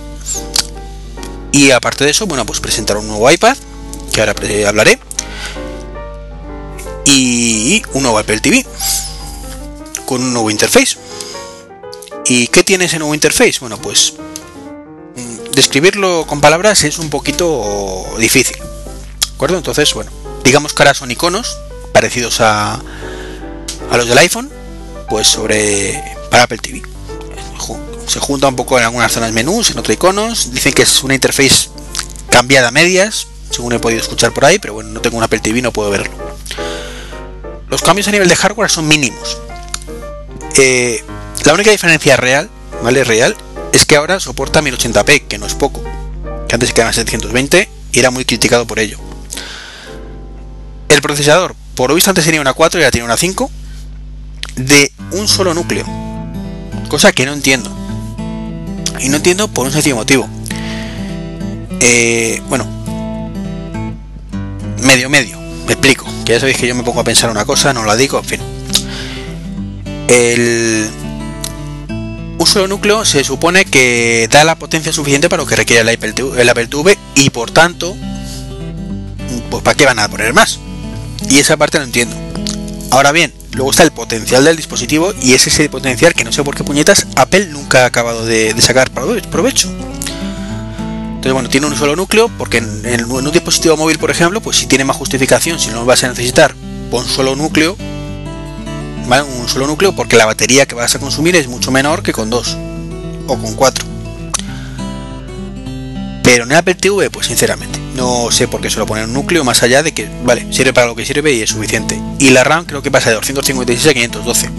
Y aparte de eso, bueno, pues presentaron un nuevo iPad, que ahora hablaré. Y un nuevo Apple TV, con un nuevo interface. ¿Y qué tiene ese nuevo interface? Bueno, pues describirlo con palabras es un poquito difícil. ¿De acuerdo? Entonces, bueno, digamos que ahora son iconos parecidos a, a los del iPhone, pues sobre para Apple TV. Se junta un poco en algunas zonas menús, en otros iconos. Dicen que es una interface cambiada a medias, según he podido escuchar por ahí, pero bueno, no tengo un Apple TV, no puedo verlo. Los cambios a nivel de hardware son mínimos. Eh, la única diferencia real, ¿vale? Real, es que ahora soporta 1080p, que no es poco. Que antes quedaba en 720 y era muy criticado por ello. El procesador, por lo visto antes tenía una 4 y ahora tiene una 5, de un solo núcleo. Cosa que no entiendo. Y no entiendo por un sencillo motivo. Eh, bueno, medio medio, me explico. Que ya sabéis que yo me pongo a pensar una cosa, no la digo, en fin. El, un solo núcleo se supone que da la potencia suficiente para lo que requiere el Apple, TV, y por tanto, pues ¿para qué van a poner más? Y esa parte no entiendo. Ahora bien, luego está el potencial del dispositivo y es ese potencial que no sé por qué puñetas Apple nunca ha acabado de, de sacar provecho. Entonces, bueno, tiene un solo núcleo, porque en, un dispositivo móvil, por ejemplo, pues si tiene más justificación, si no lo vas a necesitar, pon solo núcleo, ¿vale? Un solo núcleo, porque la batería que vas a consumir es mucho menor que con dos o con cuatro. Pero en Apple TV, pues sinceramente, no sé por qué solo poner un núcleo más allá de que, vale, sirve para lo que sirve y es suficiente. Y la RAM creo que pasa de 256 a 512.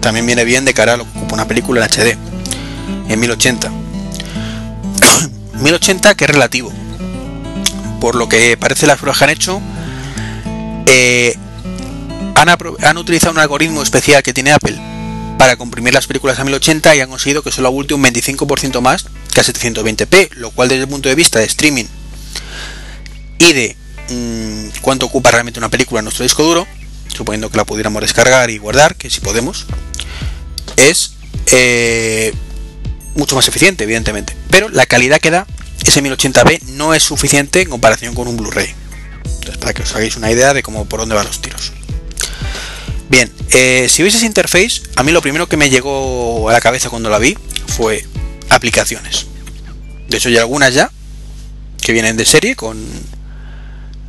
También viene bien de cara a lo que ocupa una película en HD, en 1080 1080 que es relativo. Por lo que parece las pruebas que han hecho, eh, han, utilizado un algoritmo especial que tiene Apple para comprimir las películas a 1080 y han conseguido que solo abulte un 25% más que a 720p, lo cual desde el punto de vista de streaming y de mm, cuánto ocupa realmente una película en nuestro disco duro, suponiendo que la pudiéramos descargar y guardar, que si podemos, es eh, mucho más eficiente, evidentemente. Pero la calidad que da ese 1080p no es suficiente en comparación con un Blu-ray. Entonces, para que os hagáis una idea de cómo por dónde van los tiros. Bien, eh, si veis esa interface, a mí lo primero que me llegó a la cabeza cuando la vi fue aplicaciones. De hecho, hay algunas ya que vienen de serie con,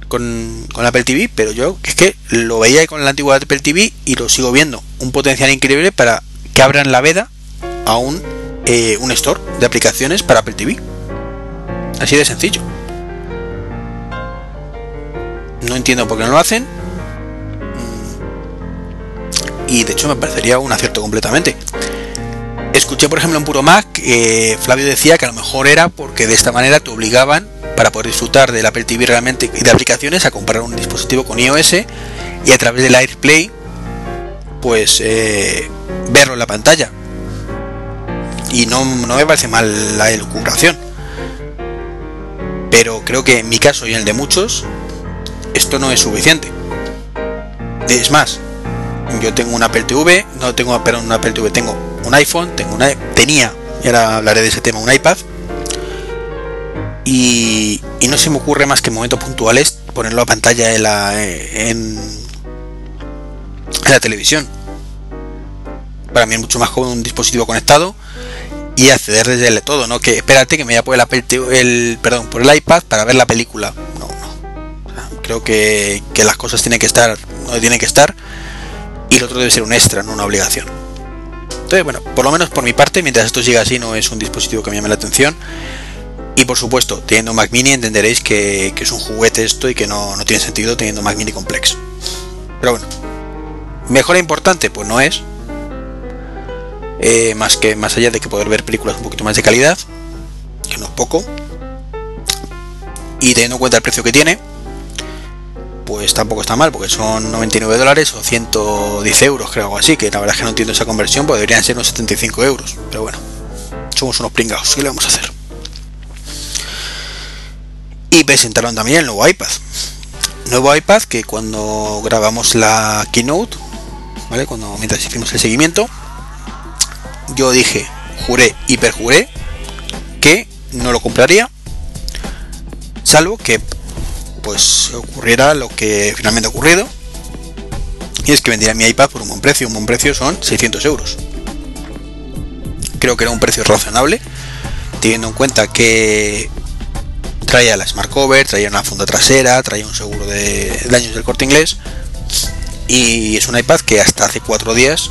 con, Apple TV, pero yo es que lo veía con la antigua Apple TV y lo sigo viendo. Un potencial increíble para que abran la veda a un eh, un store de aplicaciones para Apple TV. Así de sencillo. No entiendo por qué no lo hacen. Y de hecho me parecería un acierto completamente. Escuché por ejemplo en Puro Mac que Flavio decía que a lo mejor era porque de esta manera te obligaban para poder disfrutar del Apple TV realmente y de aplicaciones a comprar un dispositivo con iOS y a través del AirPlay pues eh, verlo en la pantalla y no, me parece mal la elucubración. Pero creo que en mi caso y en el de muchos, esto no es suficiente. Es más, yo tengo un Apple TV, no tengo pero un Apple TV, tengo un iPhone, tengo una tenía, y ahora hablaré de ese tema, un iPad. Y, no se me ocurre más que en momentos puntuales ponerlo a pantalla en la, en, la televisión. Para mí es mucho más como un dispositivo conectado y acceder desde el todo, ¿no? Que espérate que me voy a el, perdón, por el iPad para ver la película. No, no. creo que, las cosas tienen que estar no tienen que estar y lo otro debe ser un extra, no una obligación. Entonces, bueno, por lo menos por mi parte, mientras esto siga así, no es un dispositivo que me llame la atención. Y por supuesto, teniendo Mac Mini entenderéis que, es un juguete esto y que no, no tiene sentido teniendo Mac Mini complex. Pero bueno, mejora importante, pues no es, eh, más que más allá de que poder ver películas un poquito más de calidad, que no es poco, y teniendo en cuenta el precio que tiene, pues tampoco está mal, porque son 99 dólares o 110 euros, creo, algo así, que la verdad es que no entiendo esa conversión, pues deberían ser unos 75 euros, pero bueno, somos unos pringados, ¿qué le vamos a hacer? Y presentaron también el nuevo iPad. Nuevo iPad que cuando grabamos la keynote, ¿vale? Cuando mientras hicimos el seguimiento, yo dije, juré y perjuré que no lo compraría, salvo que pues ocurriera lo que finalmente ha ocurrido, y es que vendiera mi iPad por un buen precio. Un buen precio son 600 euros. Creo que era un precio razonable, teniendo en cuenta que traía la Smart Cover, traía una funda trasera, traía un seguro de daños del corte inglés y es un iPad que hasta hace cuatro días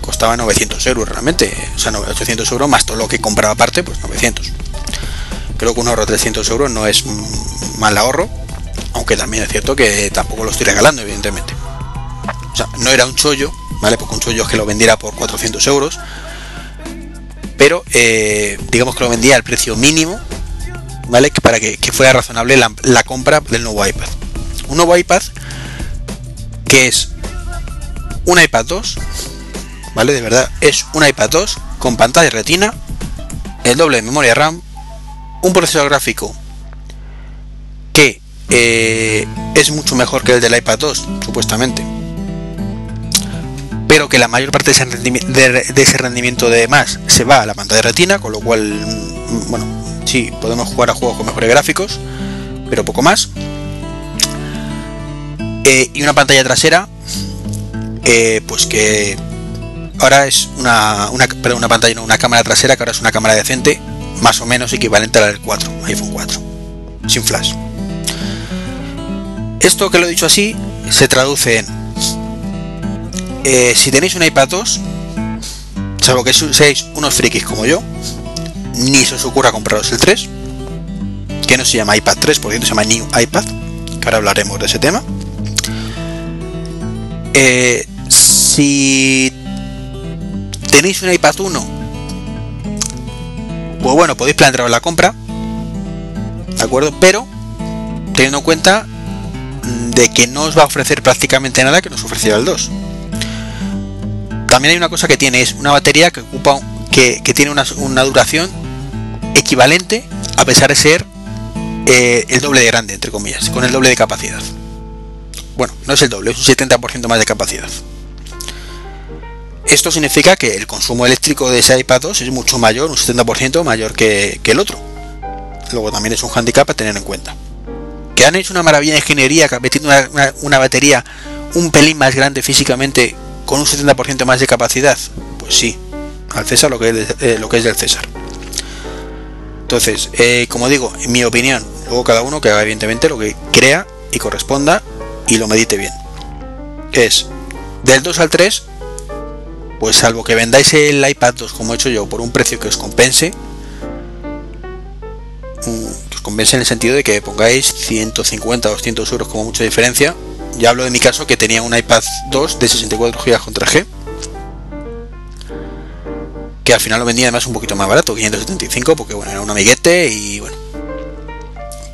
costaba 900 euros realmente, o sea, 800 euros más todo lo que compraba aparte, pues 900. Creo que un ahorro de 300 euros no es mal ahorro, aunque también es cierto que tampoco lo estoy regalando, evidentemente. O sea, no era un chollo, ¿vale? Porque un chollo es que lo vendiera por 400 euros, pero eh, digamos que lo vendía al precio mínimo, ¿vale? Para que, fuera razonable la, la compra del nuevo iPad. Un nuevo iPad que es un iPad 2 ¿vale? De verdad, es un iPad 2 con pantalla retina, el doble de memoria RAM, un procesador gráfico que eh, es mucho mejor que el del iPad 2, supuestamente. Pero que la mayor parte de ese, rendimiento de, más se va a la pantalla retina, con lo cual, mm, bueno, sí, podemos jugar a juegos con mejores gráficos, pero poco más. Eh, y una pantalla trasera, eh, pues que ahora es una, una, perdón, una pantalla, no, una cámara trasera que ahora es una cámara decente, más o menos equivalente a la del 4, iPhone 4, sin flash. Esto que lo he dicho así se traduce en eh, si tenéis un iPad 2, salvo que seáis unos frikis como yo, ni se os ocurra compraros el 3, que no se llama iPad 3, por cierto se llama New iPad, que ahora hablaremos de ese tema. Eh, si tenéis un iPad 1, pues bueno, podéis plantear la compra, ¿de acuerdo? Pero teniendo en cuenta de que no os va a ofrecer prácticamente nada que nos ofrecía el 2. También hay una cosa que tiene, es una batería que ocupa que, tiene una, duración equivalente a pesar de ser eh, el doble de grande, entre comillas, con el doble de capacidad. Bueno, no es el doble, es un 70% más de capacidad. Esto significa que el consumo eléctrico de ese iPad 2 es mucho mayor, un 70% mayor que, el otro. Luego también es un handicap a tener en cuenta. ¿Que han hecho una maravilla de ingeniería metiendo una, una, batería un pelín más grande físicamente con un 70% más de capacidad? Pues sí, al César lo que es, eh, lo que es del César. Entonces, eh, como digo, en mi opinión, luego cada uno que haga evidentemente lo que crea y corresponda y lo medite bien. Es del 2 al 3 pues salvo que vendáis el iPad 2 como he hecho yo por un precio que os compense, mm, compense en el sentido de que pongáis 150 o 200 euros como mucha diferencia. Ya hablo de mi caso que tenía un iPad 2 de 64 GB con 3G, que al final lo vendía además un poquito más barato, 575, porque bueno, era un amiguete y bueno.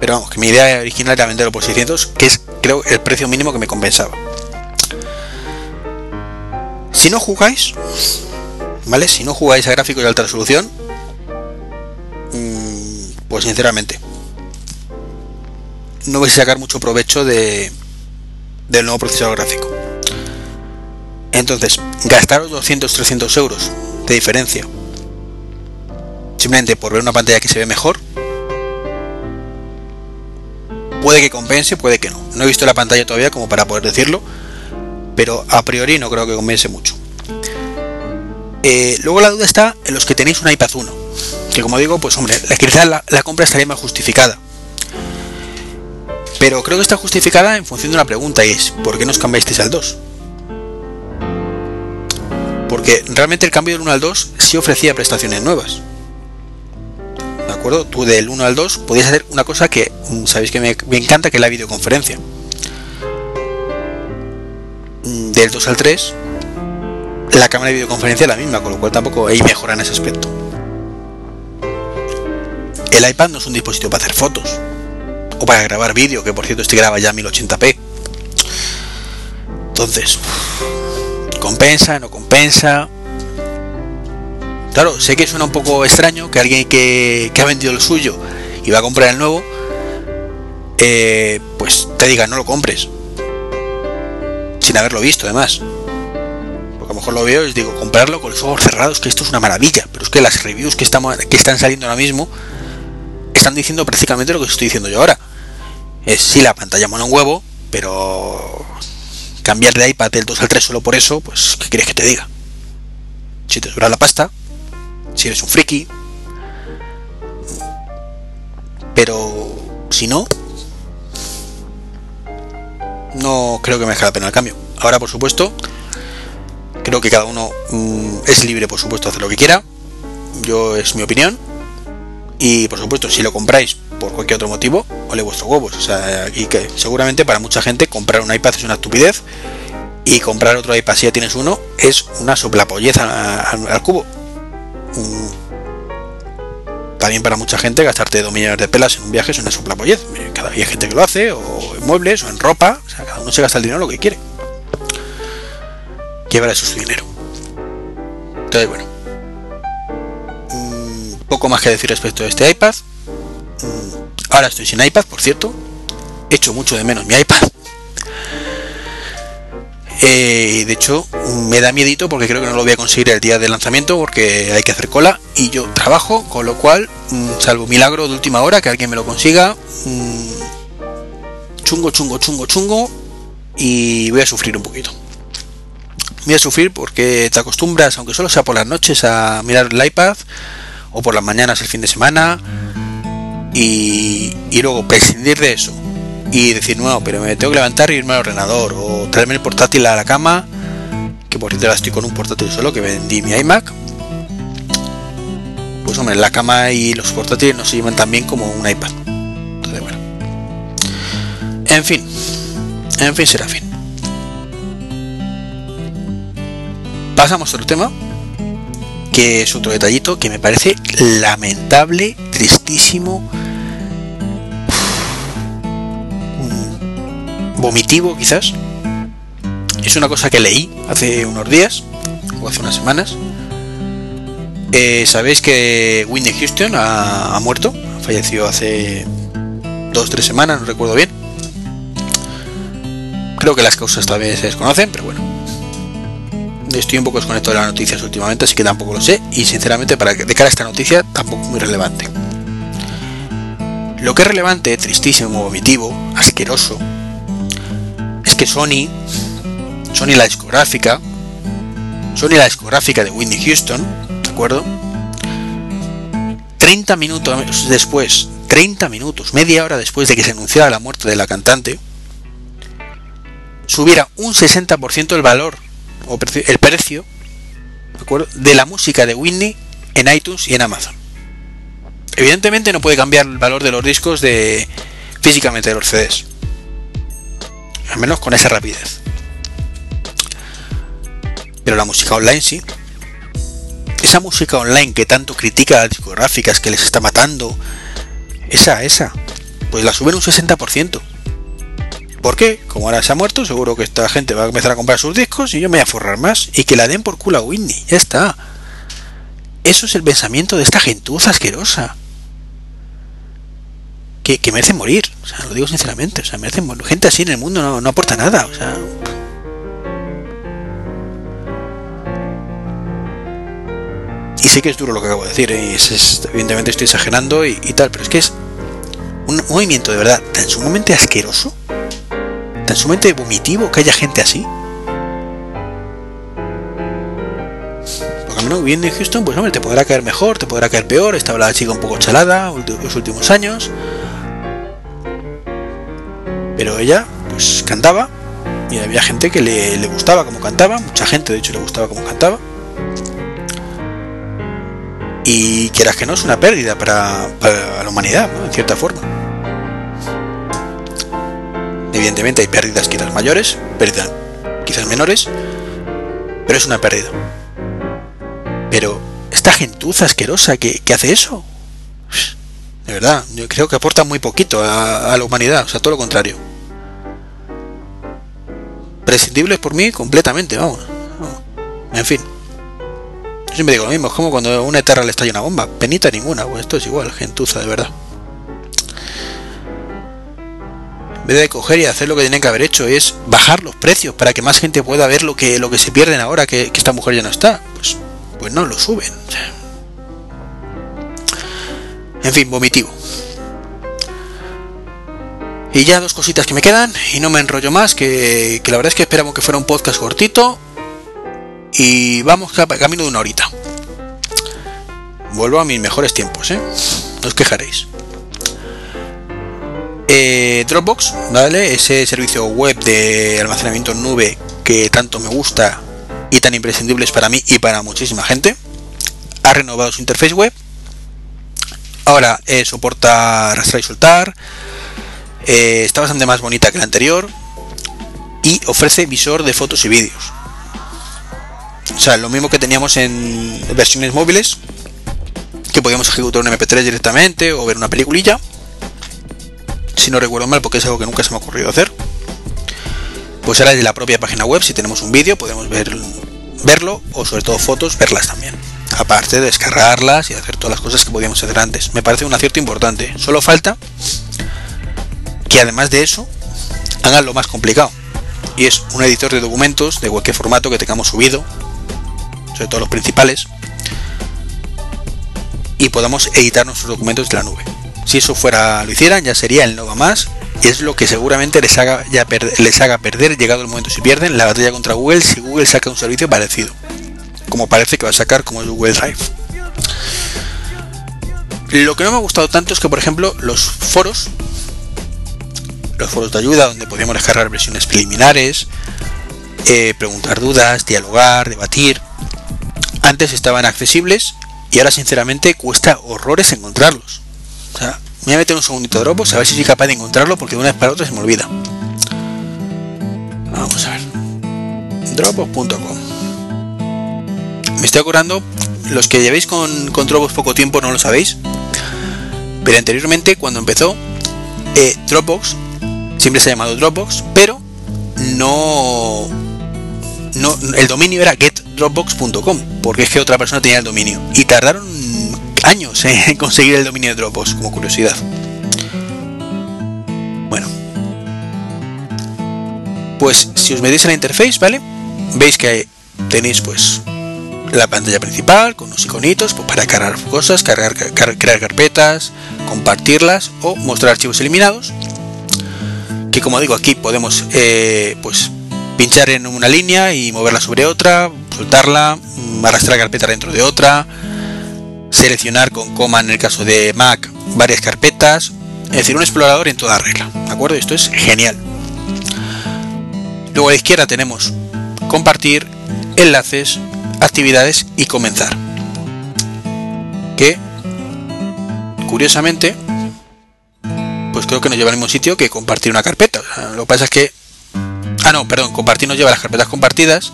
Pero vamos, que mi idea original era venderlo por 600, que es creo el precio mínimo que me compensaba. Si no jugáis, ¿vale? Si no jugáis a gráficos de alta resolución, mm, pues sinceramente, no vais a sacar mucho provecho de, del nuevo procesador gráfico. Entonces, gastaros 200-300 euros de diferencia, simplemente por ver una pantalla que se ve mejor, puede que compense, puede que no. No he visto la pantalla todavía como para poder decirlo, pero a priori no creo que convence mucho. Eh, luego la duda está en los que tenéis un iPad 1, que como digo, pues hombre, la, la compra estaría más justificada. Pero creo que está justificada en función de una pregunta y es, ¿por qué no os cambiasteis al 2? Porque realmente el cambio del 1 al 2 sí ofrecía prestaciones nuevas. ¿De acuerdo? Tú del 1 al 2 podías hacer una cosa que mm, sabéis que me, me encanta, que es la videoconferencia del 2 al 3 la cámara de videoconferencia es la misma, con lo cual tampoco hay mejora en ese aspecto. El iPad no es un dispositivo para hacer fotos o para grabar vídeo, que por cierto este graba ya a 1080p. Entonces, compensa, no compensa. Claro, sé que suena un poco extraño que alguien que, ha vendido el suyo y va a comprar el nuevo, eh, pues te diga no lo compres sin haberlo visto además. Porque a lo mejor lo veo y digo, comprarlo con los ojos cerrados, que esto es una maravilla. Pero es que las reviews que, estamos, que están saliendo ahora mismo están diciendo prácticamente lo que estoy diciendo yo ahora. Es si la pantalla mola un huevo, pero cambiar de iPad del 2 al 3 solo por eso, pues ¿qué quieres que te diga? Si te dura la pasta, si eres un friki, Pero si no, no creo que me merezca la pena el cambio. Ahora, por supuesto, creo que cada uno mm, es libre, por supuesto, hacer lo que quiera. Yo es mi opinión. Y por supuesto, si lo compráis por cualquier otro motivo, ole vuestros huevos. O sea, y que seguramente para mucha gente comprar un iPad es una estupidez. Y comprar otro iPad si ya tienes uno es una soplapolleza al, al cubo. Mm, también para mucha gente gastarte 2 millones de pelas en un viaje es una soplapollez. Cada día hay gente que lo hace, o en muebles, o en ropa. O sea, cada uno se gasta el dinero lo que quiere. Llevar eso su dinero. Entonces, bueno. Mm, poco más que decir respecto a este iPad. Ahora estoy sin iPad, por cierto. Echo mucho de menos mi iPad. Eh, de hecho, me da miedito porque creo que no lo voy a conseguir el día de lanzamiento porque hay que hacer cola y yo trabajo, con lo cual, mm, salvo milagro de última hora que alguien me lo consiga, mm, chungo, chungo, chungo, chungo y voy a sufrir un poquito. Voy a sufrir porque te acostumbras, aunque solo sea por las noches, a mirar el iPad o por las mañanas el fin de semana y, luego prescindir de eso y decir, no, pero me tengo que levantar y irme al ordenador o traerme el portátil a la cama, que por cierto estoy con un portátil solo que vendí mi iMac. Pues hombre, la cama y los portátiles no se llevan tan bien como un iPad. Entonces, bueno. En fin, en fin será fin. Pasamos a otro tema, que es otro detallito que me parece lamentable, tristísimo vomitivo quizás. Es una cosa que leí hace unos días o hace unas semanas. Eh, Sabéis que Whitney Houston ha, muerto, falleció hace dos tres semanas, no recuerdo bien. Creo que las causas todavía se desconocen, pero bueno. Estoy un poco desconectado de las noticias últimamente, así que tampoco lo sé. Y sinceramente, para de cara a esta noticia, tampoco muy relevante. Lo que es relevante, tristísimo, vomitivo, asqueroso, que Sony, Sony la discográfica, Sony la discográfica de Whitney Houston, ¿de acuerdo? 30 minutos después, 30 minutos, media hora después de que se anunciara la muerte de la cantante, subiera un 60% el valor o el precio ¿de, la música de Whitney en iTunes y en Amazon. Evidentemente no puede cambiar el valor de los discos de físicamente de los CDs al menos con esa rapidez. Pero la música online sí. Esa música online que tanto critica a las discográficas que les está matando, esa, esa, pues la suben un 60%. ¿Por qué? Como ahora se ha muerto, seguro que esta gente va a empezar a comprar sus discos y yo me voy a forrar más y que la den por culo a Whitney. Ya está. Eso es el pensamiento de esta gentuza asquerosa que, que merece morir. O sea, lo digo sinceramente. O sea, merece morir. Gente así en el mundo no, aporta nada. O sea. Y sé que es duro lo que acabo de decir, ¿eh? evidentemente estoy exagerando y, tal, pero es que es un movimiento de verdad tan sumamente asqueroso, tan sumamente vomitivo que haya gente así. Porque a menos en Houston, pues hombre, te podrá caer mejor, te podrá caer peor, estaba la chica un poco chalada los últimos años, pero ella pues cantaba y había gente que le, gustaba como cantaba, mucha gente de hecho le gustaba como cantaba. Y quieras que no, es una pérdida para, la humanidad, en cierta forma. Evidentemente hay pérdidas quizás mayores, pérdidas quizás menores, pero es una pérdida. Pero esta gentuza asquerosa que, hace eso, de verdad, yo creo que aporta muy poquito a, a la humanidad, o sea, todo lo contrario prescindibles por mí completamente, vamos. En fin. Yo siempre digo lo mismo, es como cuando una eterra le estalla una bomba. Penita ninguna, pues esto es igual, gentuza de verdad. En vez de coger y hacer lo que tienen que haber hecho es bajar los precios para que más gente pueda ver lo que, lo que se pierden ahora que, que esta mujer ya no está. Pues, pues no, lo suben. En fin, vomitivo. Y ya dos cositas que me quedan y no me enrollo más, que, la verdad es que esperamos que fuera un podcast cortito y vamos camino de una horita. Vuelvo a mis mejores tiempos, ¿eh? No os quejaréis. eh, Dropbox, ¿vale? Ese servicio web de almacenamiento en nube que tanto me gusta y tan imprescindible es para mí y para muchísima gente, ha renovado su interfaz web. Ahora eh, soporta arrastrar y soltar, eh, está bastante más bonita que la anterior y ofrece visor de fotos y vídeos. O sea, lo mismo que teníamos en versiones móviles, que podíamos ejecutar un MP3 directamente o ver una peliculilla. Si no recuerdo mal, porque es algo que nunca se me ha ocurrido hacer. Pues ahora desde la propia página web, si tenemos un vídeo, podemos ver, verlo o sobre todo fotos, verlas también. Aparte de descargarlas y hacer todas las cosas que podíamos hacer antes. Me parece un acierto importante. Solo falta que además de eso hagan lo más complicado. Y es un editor de documentos de cualquier formato que tengamos subido, sobre todo los principales, y podamos editar nuestros documentos de la nube. Si eso fuera, lo hicieran, ya sería el Nova más, y es lo que seguramente les haga, ya les haga perder, llegado el momento si pierden, la batalla contra Google si Google saca un servicio parecido, como parece que va a sacar como es Google Drive. Lo que no me ha gustado tanto es que, por ejemplo, los foros, los foros de ayuda, donde podíamos descargar versiones preliminares, eh, preguntar dudas, dialogar, debatir, antes estaban accesibles y ahora sinceramente cuesta horrores encontrarlos. O voy a meter un segundito de Dropbox a ver si soy capaz de encontrarlo porque de una vez para otra se me olvida. Vamos a ver. Dropbox.com. Me estoy acordando, los que llevéis con, con, Dropbox poco tiempo no lo sabéis, pero anteriormente cuando empezó, eh, Dropbox siempre se ha llamado Dropbox, pero no, no el dominio era getdropbox.com, porque es que otra persona tenía el dominio y tardaron años en conseguir el dominio de Dropbox, como curiosidad. Bueno. Pues si os metéis en la interface, ¿vale? Veis que tenéis pues la pantalla principal con unos iconitos pues, para cargar cosas, cargar, crear carpetas, compartirlas o mostrar archivos eliminados. Que como digo aquí podemos eh, pues pinchar en una línea y moverla sobre otra, soltarla, arrastrar la carpeta dentro de otra, seleccionar con coma en el caso de Mac varias carpetas, es decir, un explorador en toda regla, ¿de acuerdo? Esto es genial. Luego a la izquierda tenemos compartir, enlaces, actividades y comenzar. Que curiosamente, creo que nos lleva al mismo sitio que compartir una carpeta. lo que pasa es que, ah no, perdón, compartir nos lleva a las carpetas compartidas.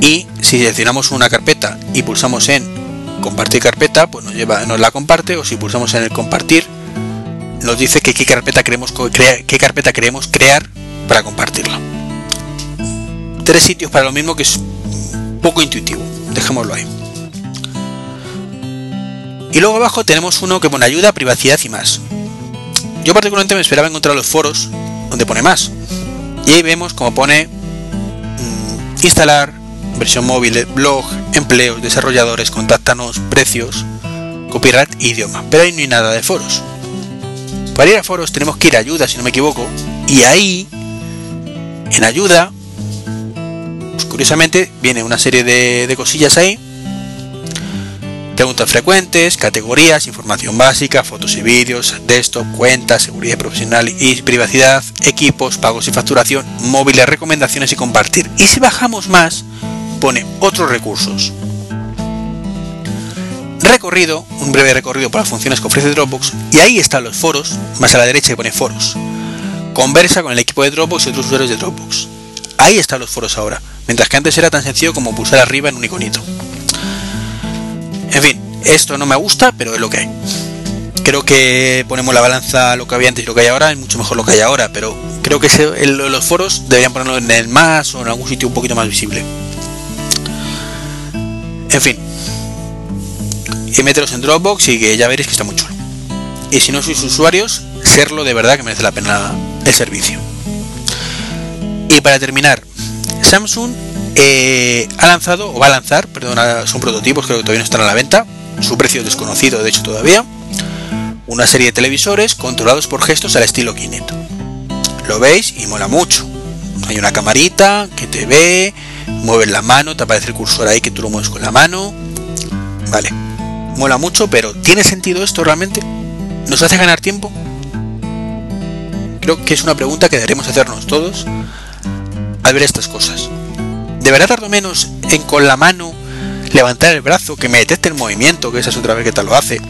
Y si seleccionamos una carpeta y pulsamos en compartir carpeta, pues nos lleva, nos la comparte, o si pulsamos en el compartir, nos dice que qué carpeta queremos qué carpeta queremos crear para compartirla. Tres sitios para lo mismo que es poco intuitivo, dejémoslo ahí. Y luego abajo tenemos uno que pone ayuda, privacidad y más. Yo particularmente me esperaba encontrar los foros donde pone más. Y ahí vemos como pone mm, instalar, versión móvil, blog, empleos, desarrolladores, contáctanos, precios, copyright idioma. Pero ahí no hay nada de foros. Para ir a foros tenemos que ir a ayuda, si no me equivoco, y ahí, en ayuda, pues curiosamente viene una serie de, de cosillas ahí. Preguntas frecuentes, categorías, información básica, fotos y vídeos, desktop, cuentas, seguridad profesional y privacidad, equipos, pagos y facturación, móviles, recomendaciones y compartir. Y si bajamos más, pone otros recursos. Recorrido, un breve recorrido por las funciones que ofrece Dropbox, y ahí están los foros, más a la derecha pone foros. Conversa con el equipo de Dropbox y otros usuarios de Dropbox. Ahí están los foros ahora, mientras que antes era tan sencillo como pulsar arriba en un iconito. En fin, esto no me gusta, pero es lo que hay. Creo que ponemos la balanza lo que había antes y lo que hay ahora, es mucho mejor lo que hay ahora, pero creo que los foros deberían ponerlo en el más o en algún sitio un poquito más visible. En fin. Y meteros en Dropbox y que ya veréis que está muy chulo. Y si no sois usuarios, serlo de verdad que merece la pena el servicio. Y para terminar, Samsung eh, ha lanzado, o va a lanzar, perdón, son prototipos, creo que todavía no están a la venta, su precio es desconocido de hecho todavía, una serie de televisores controlados por gestos al estilo Kinect. Lo veis y mola mucho. Hay una camarita que te ve, mueves la mano, te aparece el cursor ahí que tú lo mueves con la mano. Vale, mola mucho, pero ¿tiene sentido esto realmente? ¿Nos hace ganar tiempo? creo que es una pregunta que deberemos hacernos todos al ver estas cosas. ¿De verdad tardo menos en con la mano levantar el brazo, que me detecte el movimiento, que esa es otra vez que tal lo hace,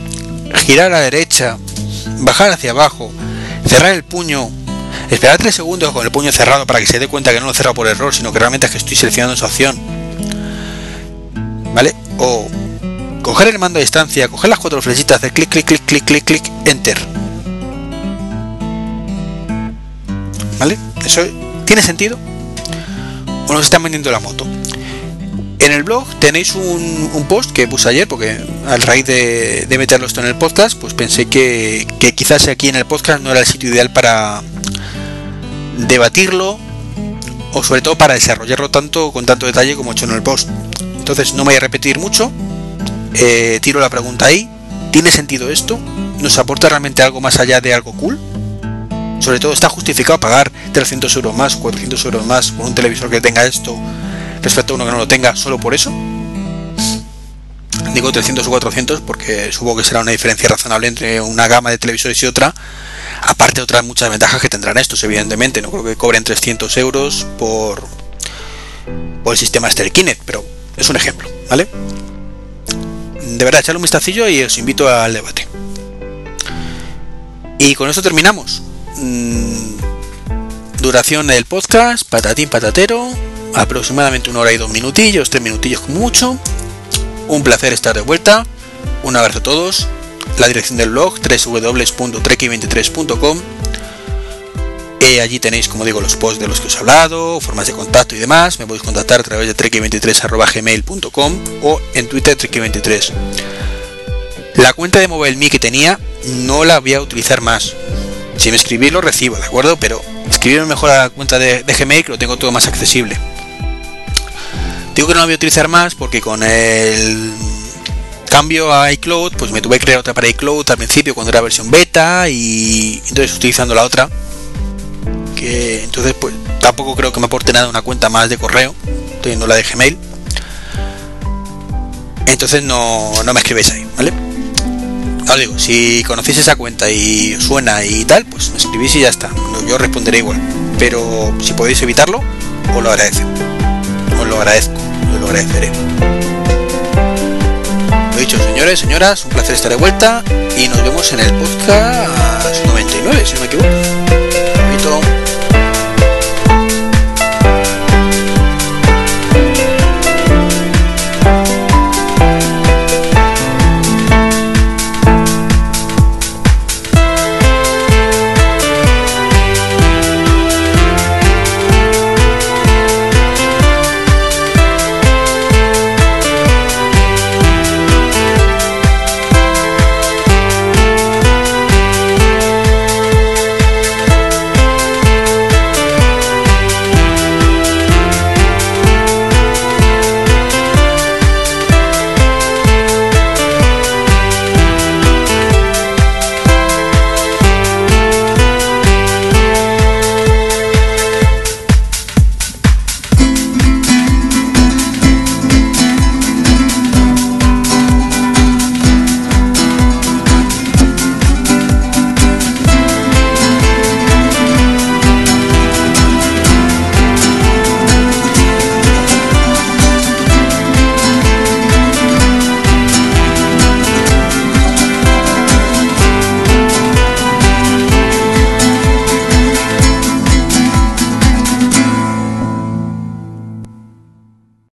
girar a la derecha, bajar hacia abajo, cerrar el puño, esperar 3 segundos con el puño cerrado para que se dé cuenta que no lo he cerrado por error, sino que realmente es que estoy seleccionando esa opción? ¿Vale? O coger el mando a distancia, coger las cuatro flechitas, hacer clic, clic, clic, clic, clic, clic, enter. ¿Vale? ¿Eso tiene sentido? ¿O nos están vendiendo la moto? En el blog tenéis un, post que puse ayer, porque al raíz de, meterlo esto en el podcast, pues pensé que, quizás aquí en el podcast no era el sitio ideal para debatirlo, o sobre todo para desarrollarlo tanto con tanto detalle como he hecho en el post. Entonces no me voy a repetir mucho, eh, tiro la pregunta ahí. ¿Tiene sentido esto? ¿Nos aporta realmente algo más allá de algo cool? Sobre todo, ¿está justificado pagar 300 euros más, 400 euros más por un televisor que tenga esto respecto a uno que no lo tenga solo por eso? Digo 300 o 400 porque supongo que será una diferencia razonable entre una gama de televisores y otra. Aparte otras muchas ventajas que tendrán estos, evidentemente. No creo que cobren 300 euros por, por el sistema Sterkinet, pero es un ejemplo, ¿vale? de verdad, echarle un vistacillo y os invito al debate. Y con esto terminamos. Mm, duración del podcast, patatín patatero, aproximadamente una hora y dos minutillos, tres minutillos como mucho. Un placer estar de vuelta. Un abrazo a todos. La dirección del blog www.treki23.com eh, allí tenéis, como digo, los posts de los que os he hablado, formas de contacto y demás. Me podéis contactar a través de treki23.gmail.com o en Twitter treki23. La cuenta de MobileMe que tenía no la voy a utilizar más. Si me escribís lo recibo, ¿de acuerdo? Pero escribirme mejor a la cuenta de, Gmail que lo tengo todo más accesible. Digo que no la voy a utilizar más porque con el cambio a iCloud, pues me tuve que crear otra para iCloud al principio cuando era versión beta y entonces utilizando la otra que entonces pues tampoco creo que me aporte nada una cuenta más de correo, teniendo la de Gmail. Entonces no, no me escribéis ahí, ¿vale? Os digo, si conocéis esa cuenta y suena y tal, pues me escribís y ya está. Yo responderé igual. Pero si podéis evitarlo, os lo agradezco. Os lo agradezco, os lo agradeceré. Lo dicho, señores, señoras, un placer estar de vuelta y nos vemos en el podcast 99, si no me equivoco.